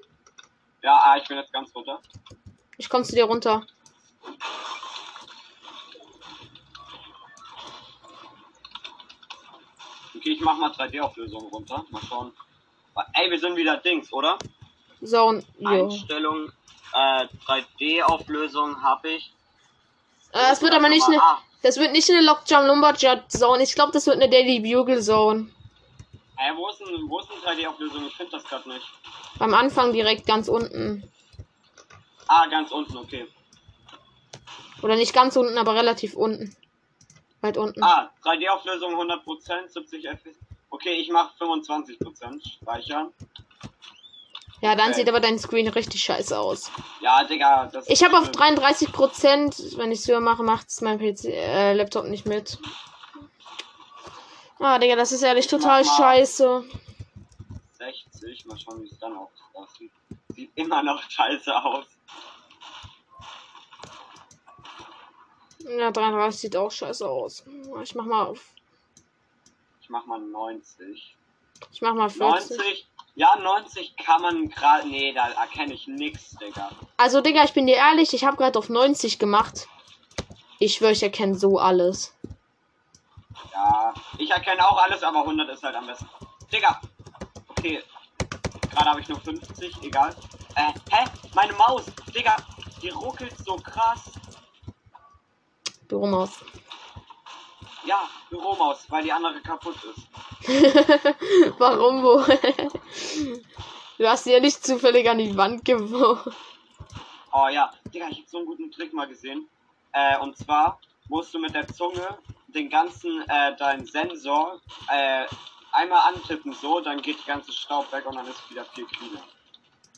Ja, ah, ich bin jetzt ganz runter. Ich komm zu dir runter. Okay, ich mach mal 3D-Auflösung runter. Mal schauen. Ey, wir sind wieder Dings, oder? So, und. Einstellung, äh, 3D-Auflösung habe ich. Äh, es wird aber nicht eine. Das wird nicht eine Lockjump Lumberjack Zone. Ich glaube, das wird eine Daily Bugle Zone. Ey, wo ist denn, wo ist denn 3D-Auflösung? Ich finde das gerade nicht. Beim Anfang direkt ganz unten. Ah, ganz unten, okay. Oder nicht ganz unten, aber relativ unten. Weit unten. Ah, 3D-Auflösung 100%, 70 FPS. Okay, ich mache 25% speichern. Ja, dann okay. sieht aber dein Screen richtig scheiße aus. Ja, Digga, das Ich habe auf ist 33 Prozent. Wenn ich es höher mache, macht es mein PC, äh, Laptop nicht mit. Ah, Digga, das ist ehrlich total mal- scheiße. 60. Mal schauen, wie es dann auch aussieht. Sieht immer noch scheiße aus. Ja, 33 sieht auch scheiße aus. Ich mach mal auf. Ich mach mal 90. Ich mach mal 40. 90? Ja, 90 kann man gerade. Nee, da erkenne ich nix, Digga. Also, Digga, ich bin dir ehrlich, ich habe gerade auf 90 gemacht. Ich schwöre, ich erkenne so alles. Ja, ich erkenne auch alles, aber 100 ist halt am besten. Digga! Okay. Gerade habe ich nur 50, egal. Äh, hä? Meine Maus! Digga! Die ruckelt so krass. Büromaus. Ja, Büromaus, weil die andere kaputt ist. Warum wohl? du hast sie ja nicht zufällig an die Wand geworfen. Oh ja, Digga, ich hab so einen guten Trick mal gesehen. Äh, und zwar musst du mit der Zunge den ganzen, äh, deinen Sensor, äh, einmal antippen so, dann geht die ganze Staub weg und dann ist wieder viel cleaner.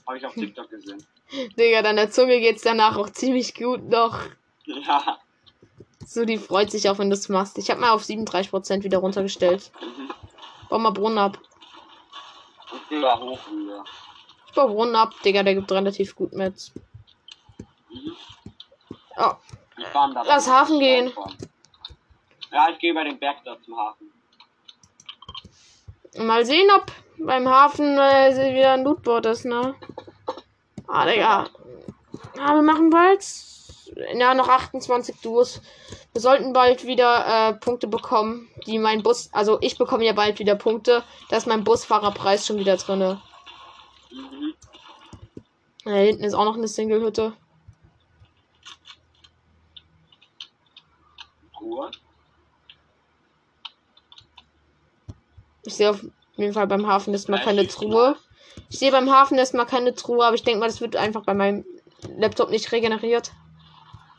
Habe ich auf TikTok gesehen. Digga, deiner Zunge geht's danach auch ziemlich gut noch. Ja. So, die freut sich auch, wenn du es machst. Ich habe mal auf 37% wieder runtergestellt. Mhm. Bau mal Brunnen ab. Ich geh da hoch wieder. Ich baue Brunnen ab, Digga, der gibt relativ gut mit. Mhm. Oh, Wir fahren da Lass. Hafen gehen. Reinfahren. Ja, ich gehe über den Berg da zum Hafen. mal sehen, ob beim Hafen äh, wieder ein Lootboard ist, ne? Ah, Digga. Ah, wir machen bald. Ja, noch 28 Duos. Wir sollten bald wieder äh, Punkte bekommen, die mein Bus. Also, ich bekomme ja bald wieder Punkte. Da ist mein Busfahrerpreis schon wieder drinne. Mhm. Da hinten ist auch noch eine Single-Hütte. Ruhe. Ich sehe auf jeden Fall beim Hafen erstmal keine Truhe. Ich sehe beim Hafen erstmal keine Truhe, aber ich denke mal, das wird einfach bei meinem Laptop nicht regeneriert.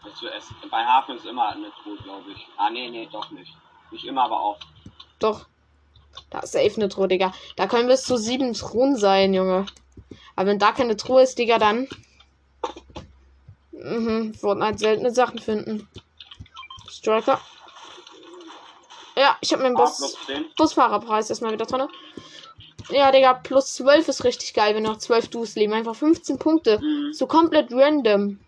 Also es, bei Hafen ist immer eine Truhe, glaube ich. Ah, nee, nee, doch nicht. Nicht immer, aber auch. Doch. Da ist safe eine Truhe, Digga. Da können bis zu sieben Truhen sein, Junge. Aber wenn da keine Truhe ist, Digga, dann. Mhm, wurden halt seltene Sachen finden. Striker. Ja, ich habe meinen Bus plus 10. Busfahrerpreis erstmal wieder drin. Ja, Digga, plus 12 ist richtig geil, wenn noch 12 Duos leben. Einfach 15 Punkte. Mhm. So komplett random.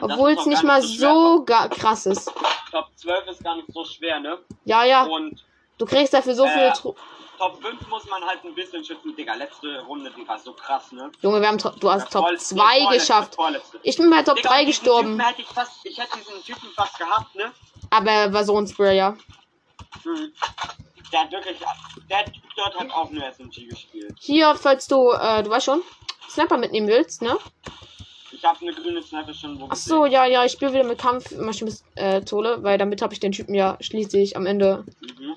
Obwohl es nicht mal so schwer. so krass ist. Top 12 ist gar nicht so schwer, ne? Ja, ja. Und Du kriegst dafür so Äh. viele Tru Top 5 muss man halt ein bisschen schützen, Digga. Letzte Runde, die war so krass, ne? Junge, wir haben du hast Der Top vorletzte- 2 vorletzte, geschafft. vorletzte. Ich bin bei Top Digga, 3 diesen gestorben. Hätte ich, fast, ich hätte diesen Typen fast gehabt, ne? Aber er war so ein Sprayer. Mhm. Der hat wirklich, der dort hat auch nur SMG gespielt. Hier, falls du, äh, du weißt schon, Sniper mitnehmen willst, ne? Ich habe eine grüne Sniper schon wo Ach so, ja, ja, ich spiele wieder mit Kampfmaschinenpistole, weil damit habe ich den Typen ja schließlich am Ende. Mhm.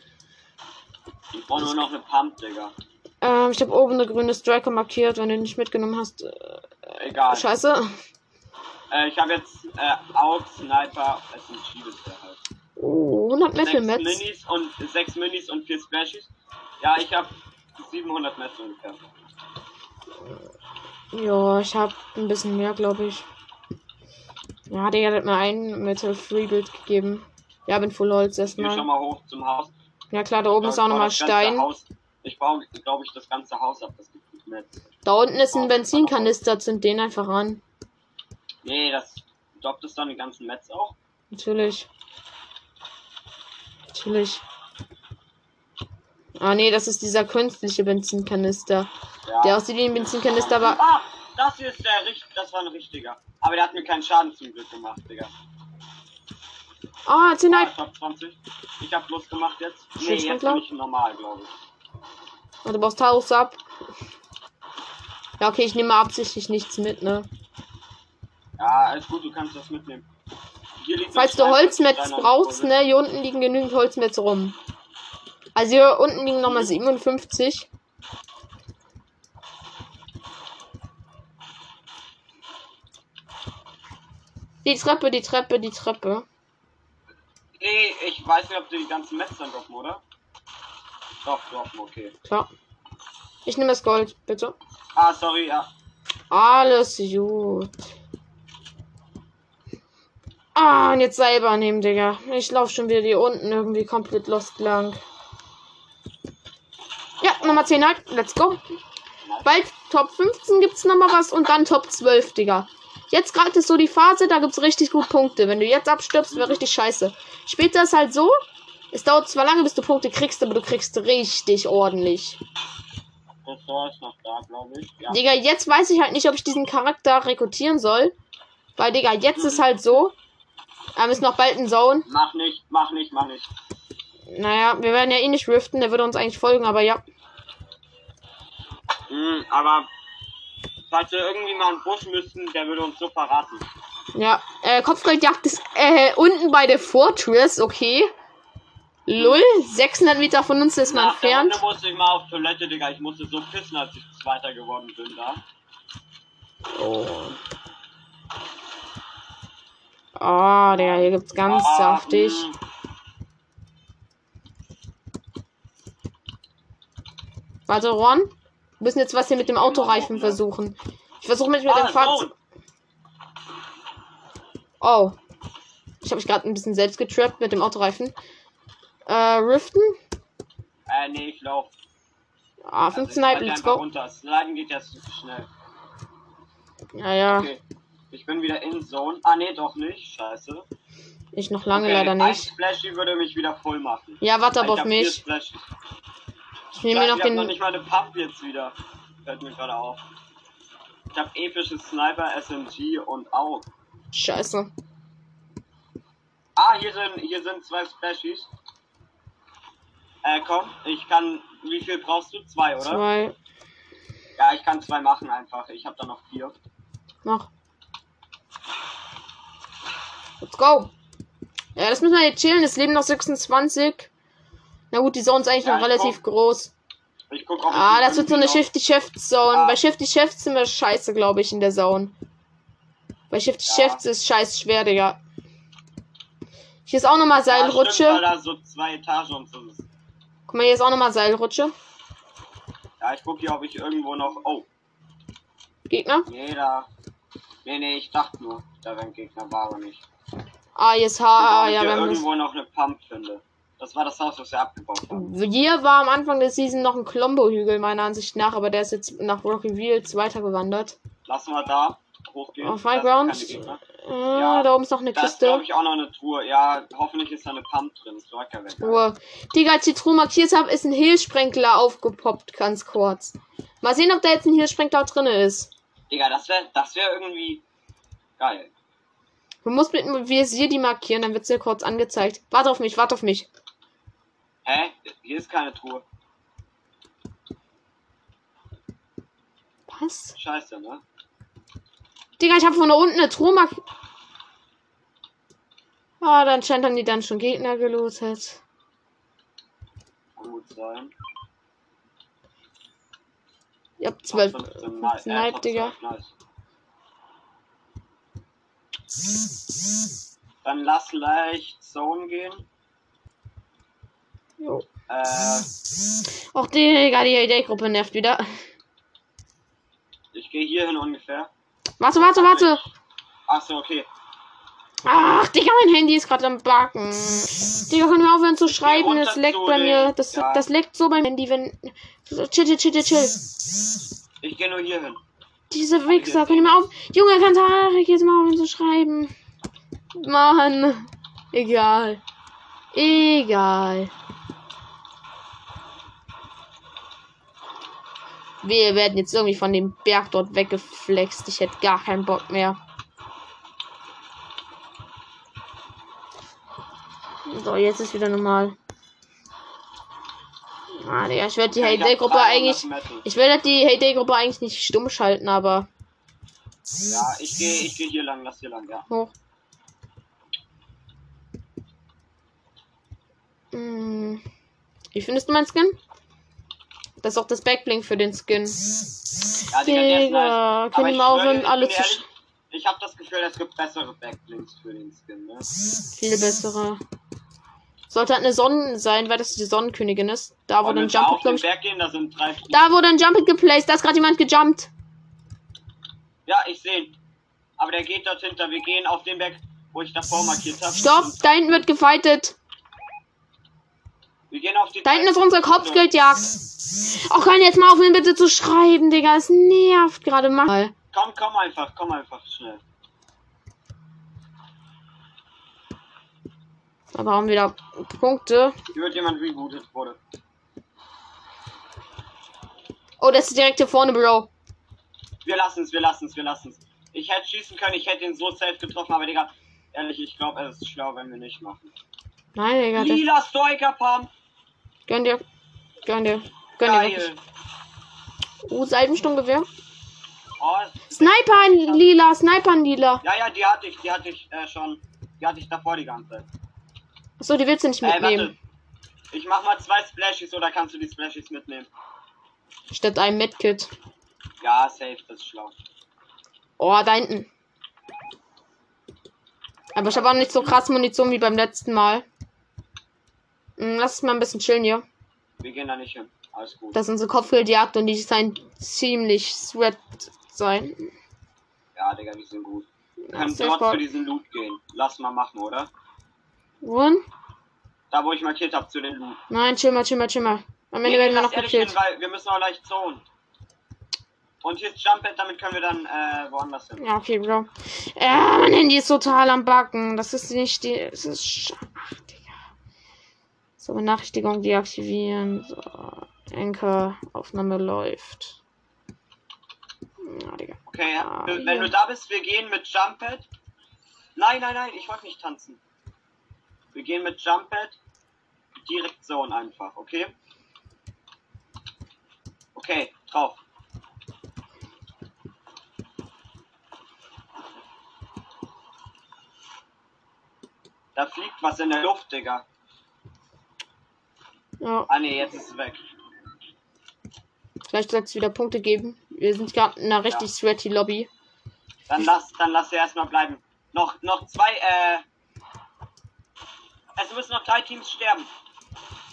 Ich brauche nur noch eine Pump, Digga. Ähm, ich habe oben eine grüne Striker markiert, wenn du nicht mitgenommen hast. Äh, Egal. scheiße. Äh, ich habe jetzt äh, auch Sniper SMG bisher halt. Oh, 100 Metal Mets. Minis und sechs Minis und vier Splashies. Ja, ich habe 700 Metz ungefähr. Ja, ich habe ein bisschen mehr, glaube ich. Ja, der hat mir ein Metal Freebuild gegeben. Ja, bin Full Holz Ich gehe schon erstmal. mal hoch zum Haus. Ja klar, da oben ist Ich auch nochmal Stein. Haus- Ich baue, glaube ich, das ganze Haus ab. Das gibt nicht Metz. Da unten ist ein Benzinkanister, zünd den einfach an. Nee, das droppt es dann die ganzen Metz auch. Natürlich. Natürlich. Ah nee, das ist dieser künstliche Benzinkanister. Ja. Der aussieht wie ein Benzinkanister, aber. Ah, das hier ist der richtig, das war ein richtiger. Aber der hat mir keinen Schaden zum Glück gemacht, Digga. Ah, 10 Ah. Top 20. Ich hab Plus gemacht jetzt. Nee, jetzt bin ich normal, glaube ich. Und du brauchst Taurus ab. Ja, okay, ich nehme absichtlich nichts mit, ne? Ja, alles gut, du kannst das mitnehmen. Falls du Holzmetz brauchst, ne? Hier unten liegen genügend Holzmetz rum. Also hier unten liegen nochmal 57. Die Treppe, die Treppe, die Treppe. Nee, ich weiß nicht, ob du die ganzen Metz dann droppen, oder? Doch, droppen, okay. Klar. Ich nehme das Gold, bitte. Ah, sorry, ja. Alles gut. Ah, und jetzt selber nehmen, Digga. Ich laufe schon wieder hier unten irgendwie komplett lost lang. Ja, Nummer 10 halt. Let's go. Bald Top 15 gibt's nochmal was und dann Top 12, Digga. Jetzt gerade ist so die Phase, da gibt's richtig gut Punkte. Wenn du jetzt abstirbst, wäre richtig scheiße. Später ist halt so, es dauert zwar lange, bis du Punkte kriegst, aber du kriegst richtig ordentlich. Ist noch da, glaube ich. Ja. Digga, jetzt weiß ich halt nicht, ob ich diesen Charakter rekrutieren soll. Weil, Digga, jetzt ist halt so. Ähm, ist noch bald ein Zone. Mach nicht, mach nicht, mach nicht. Naja, wir werden ja eh nicht riften, der würde uns eigentlich folgen, aber ja. Hm, aber falls wir irgendwie mal einen Busch müssten, der würde uns so verraten. Ja, äh, Kopfgeldjagd ist äh, unten bei der Fortress, okay. Lull, 600 Meter von uns ist man Nach der entfernt. Runde musste ich mal auf Toilette, Digga. Ich musste so pissen, als ich Zweiter geworden bin da. Oh. Oh, Digga, hier gibt's ganz Ah, saftig. Warte, Ron. Wir müssen jetzt was hier mit dem Autoreifen versuchen. Ich versuche mich mit dem Ah, Fahrzeug. Zone. Oh. Ich habe mich gerade ein bisschen selbst getrappt mit dem Autoreifen. Äh, Riften? Äh, nee, ich lauf. Ah, Also 15 ich Hype, halte let's go. Runter. Sliden geht ja zu schnell. Ja, ja. Okay. Ich bin wieder in Zone. Ah, nee, doch nicht. Scheiße. Ich noch lange okay, leider Ein nicht. Splashy würde mich wieder voll machen. Ja, warte aber auf mich. Ich nehme mir noch ich hab noch den. nicht mal eine Pump jetzt wieder. Fällt mir gerade auf. Ich habe episches Sniper, SMG und auch. Scheiße. Ah, hier sind, hier sind zwei Splashies. Äh, komm, ich kann. Wie viel brauchst du? Zwei, oder? Zwei. Ja, ich kann zwei machen einfach. Ich habe da noch vier. Mach. Let's go. Ja, das müssen wir jetzt chillen. Es leben noch 26. Na gut, die Zone ist eigentlich Ja, noch relativ guck. groß. Ich guck, ich Ah, das wird so eine irgendwie noch- Shifty Shift Zone. Ah. Bei Shifty Shifts sind wir scheiße, glaube ich, in der Zone. Bei Shifty Ja. Shifts ist scheiß schwer, Digga. Hier ist auch nochmal Ja, stimmt, Seilrutsche. so zwei Etagen und so. Guck mal, hier ist auch nochmal Seilrutsche. Ja, ich guck hier, ob ich irgendwo noch. Oh, Gegner. nee, da. Nee, nee, ich dachte nur, da wäre ein Gegner, war aber nicht. Ah, hier ist Ich H. ob ich Ja, wir haben das. irgendwo noch eine Pump finde. Das war das Haus, was wir abgebaut haben. Hier war am Anfang der Season noch ein Klombo-Hügel, meiner Ansicht nach, aber der ist jetzt nach Rocky Fields weitergewandert. Lassen wir da hochgehen. Auf Da keine Gegner. Äh, Ja. Da oben ist noch eine Da ist, Kiste. glaube ich, auch noch eine Truhe. Ja, hoffentlich ist da eine Pump drin. Striker weg. Ruhe. Digga, als ich die Truhe markiert habe, ist ein Hehlsprenkler aufgepoppt, ganz kurz. Mal sehen, ob da jetzt ein Hehlsprenkler drin ist. Digga, das wäre das wär irgendwie geil. Du musst mit dem Visier die markieren, dann wird sie kurz angezeigt. Warte auf mich, warte auf mich. Hä? Hier ist keine Truhe. Was? Scheiße, ne? Digga, ich habe von da unten eine Truhe markiert. Ah, dann scheint dann die dann schon Gegner gelootet. Gut sein. Ich hab zwölf. 15, nice. Snipe, Digga. 12, nice. Dann lass leicht Zone gehen. Jo. Äh, Och, Digga, die Idee-Gruppe nervt wieder. ich gehe hier hin ungefähr. Warte, warte, warte. Achso, okay. Ach, Digga, mein Handy ist gerade am Backen. Digga, können wir aufhören zu schreiben? Das leckt bei mir. Das, ja. das leckt so beim Handy, wenn. Chill, chill, chill, chill, chill. Ich gehe nur hier hin. Diese Wichser, können mal auf. Junge, kannst du jetzt mal aufhören zu schreiben? Mann. Egal. Egal. Wir werden jetzt irgendwie von dem Berg dort weggeflext. Ich hätte gar keinen Bock mehr. So, jetzt ist wieder normal. Ah, Digga, ich werde die hab Heyday-Gruppe 300 eigentlich. Ich werde die Heyday-Gruppe eigentlich nicht stumm schalten, aber. Ja, ich gehe ich geh hier lang, lass hier lang, ja. Hoch. Hm. Wie findest du meinen Skin? Das ist auch das Backblink für den Skin. Ja, Digga, Digga, nice. können schwöre, aufhören, alle zu. ehrlich, Ich habe das Gefühl, es gibt bessere Backlinks für den Skin, ne? Viel bessere. Sollte halt eine Sonne sein, weil das die Sonnenkönigin ist. Da wurde ein Jump gehen, da wurde ein Jump geplaced. Da ist gerade jemand gejumpt. Ja, ich sehe. Aber der geht dort hinter. Wir gehen auf den Berg, wo ich davor markiert habe. Stopp, da hinten wird gefightet. Wir gehen auf die Da hinten ist unsere Kopfgeldjagd. Auch kann jetzt mal aufhören, bitte zu schreiben, Digga. Es nervt gerade mal. Komm, komm einfach, komm einfach schnell. Brauchen wir wieder Punkte. Hier wird jemand rebootet wurde. Oh, das ist direkt hier vorne, Bro. Wir lassen es, wir lassen es, wir lassen es. Ich hätte schießen können, ich hätte ihn so safe getroffen, aber Digga, ehrlich, ich glaube, es ist schlau, wenn wir nicht machen. Nein, Digga. Lila Stoiker Pump. gönn dir. Gönn dir. Gönn dir wirklich. Geil. Oh, Salbensturmgewehr. Oh, Sniper in lila, Sniper in lila. ja, ja, die hatte ich, die hatte ich äh, schon. Die hatte ich davor die ganze Zeit. Achso, die willst du nicht warte. mitnehmen. Ich mach mal zwei Splashies oder kannst du die Splashies mitnehmen? Statt einem Medkit. Ja, safe, das ist schlau. Oh, da hinten. Aber ich habe auch nicht so krass Munition wie beim letzten Mal. Hm, Lass uns mal ein bisschen chillen hier. Wir gehen da nicht hin. Alles gut. Das ist unsere Kopfgeldjagd und die scheint ziemlich sweat sein. ja, Digga, die sind gut. Wir können dort für diesen Loot gehen. Lass mal machen, oder? Wohin? Da, wo ich markiert habe, zu den Loot. Nein, chill mal, chill mal, chill mal. Am Ende Nee, werden wir noch gekillt. weil wir müssen auch leicht zonen. Und hier ist Jumppad, damit können wir dann äh, woanders hin. Ja, okay, Bro. Äh, mein Handy ist total am Backen. Das ist nicht die. Es ist. sch- Ach, Digga. So, Benachrichtigung deaktivieren. So. Anchor. Aufnahme läuft. Ja, Digga. Okay, ja. Ah, wenn hier. du da bist, wir gehen mit Jumppad. Nein, nein, nein, ich wollte nicht tanzen. Wir gehen mit Jumppad direkt Zone einfach, okay? Okay, drauf. Da fliegt was in der Luft, Digga. Ja, Ah ne, jetzt ist es weg. vielleicht soll es wieder Punkte geben. Wir sind gerade in einer richtig sweaty Lobby. Dann lass, dann lass er erstmal bleiben. Noch, noch zwei, äh. Es müssen noch drei Teams sterben.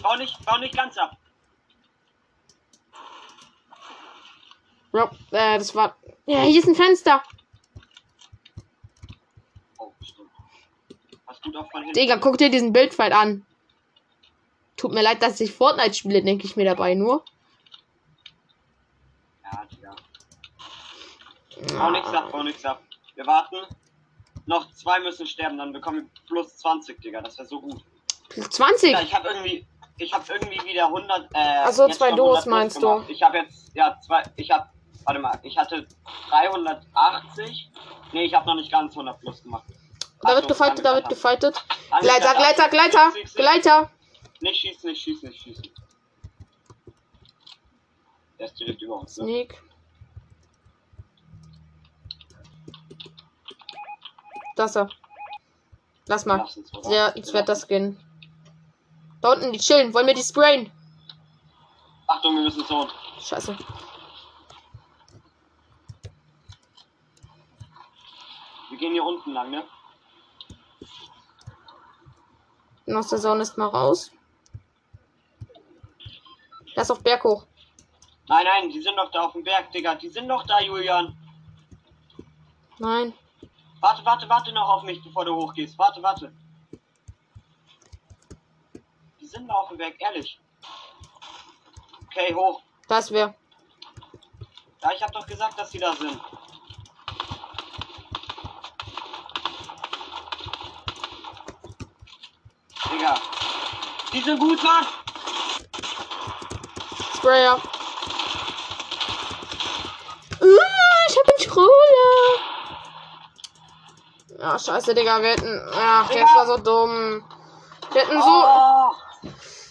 Bau nicht, bau nicht ganz ab. Bro, äh, das war. Ja, hier ist ein Fenster. Oh, stimmt. Hast. Digga, guck dir diesen Bildfight an. Tut mir leid, dass ich Fortnite spiele, denke ich mir dabei nur. Ja, Digga. Bau nichts ab, bau nichts ab. Wir warten. Noch zwei müssen sterben, dann bekommen wir plus 20, Digga. Das wäre so gut. Plus 20. Ja, ich habe irgendwie. Ich habe irgendwie wieder 100. Äh, Ach so, jetzt zwei schon Duos 100 plus meinst du? Ich habe jetzt. Ja, zwei. Ich habe. Warte mal, ich hatte 380. Nee, ich habe noch nicht ganz 100 plus gemacht. Da wird gefightet, da wird gefightet. Gleiter. Gleiter, Gleiter. Gleiter. Nicht schießen, nicht schießen, nicht schießen. Der ist direkt über uns. Ne? Sneak. Das er. Lass mal. Sehr, jetzt wird das gehen. Da unten, die chillen. Wollen wir die sprayen? Achtung, wir müssen Zone. Scheiße. Wir gehen hier unten lang, ne? Aus der Zone ist mal raus. Lass auf Berg hoch. Nein, nein, die sind doch da auf dem Berg, Digga. Die sind doch da, Julian. Nein. Warte, warte, warte noch auf mich, bevor du hochgehst. Warte, warte. Die sind auf dem Berg, ehrlich. Okay, hoch. Da ist wer. Ja, ich hab doch gesagt, dass sie da sind. Digga. Die sind gut, was? Sprayer. Ah, ich hab den Schroller. Ja, scheiße, Digga. Wir hätten. Ach, Digga. jetzt war so dumm. Wir hätten so. Oh,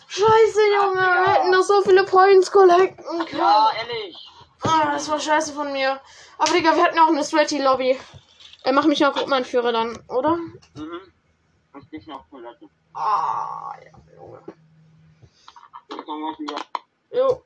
Scheiße, Junge. Digga. Wir hätten noch so viele Points collecten können. ja, ehrlich. Ah, das war scheiße von mir. Aber Digga, wir hatten auch eine Sweaty-Lobby. Äh, mach mich noch Gruppenanführer dann, oder? Mhm. Das geht noch cool, Leute. Ah, ja, Junge. Jo.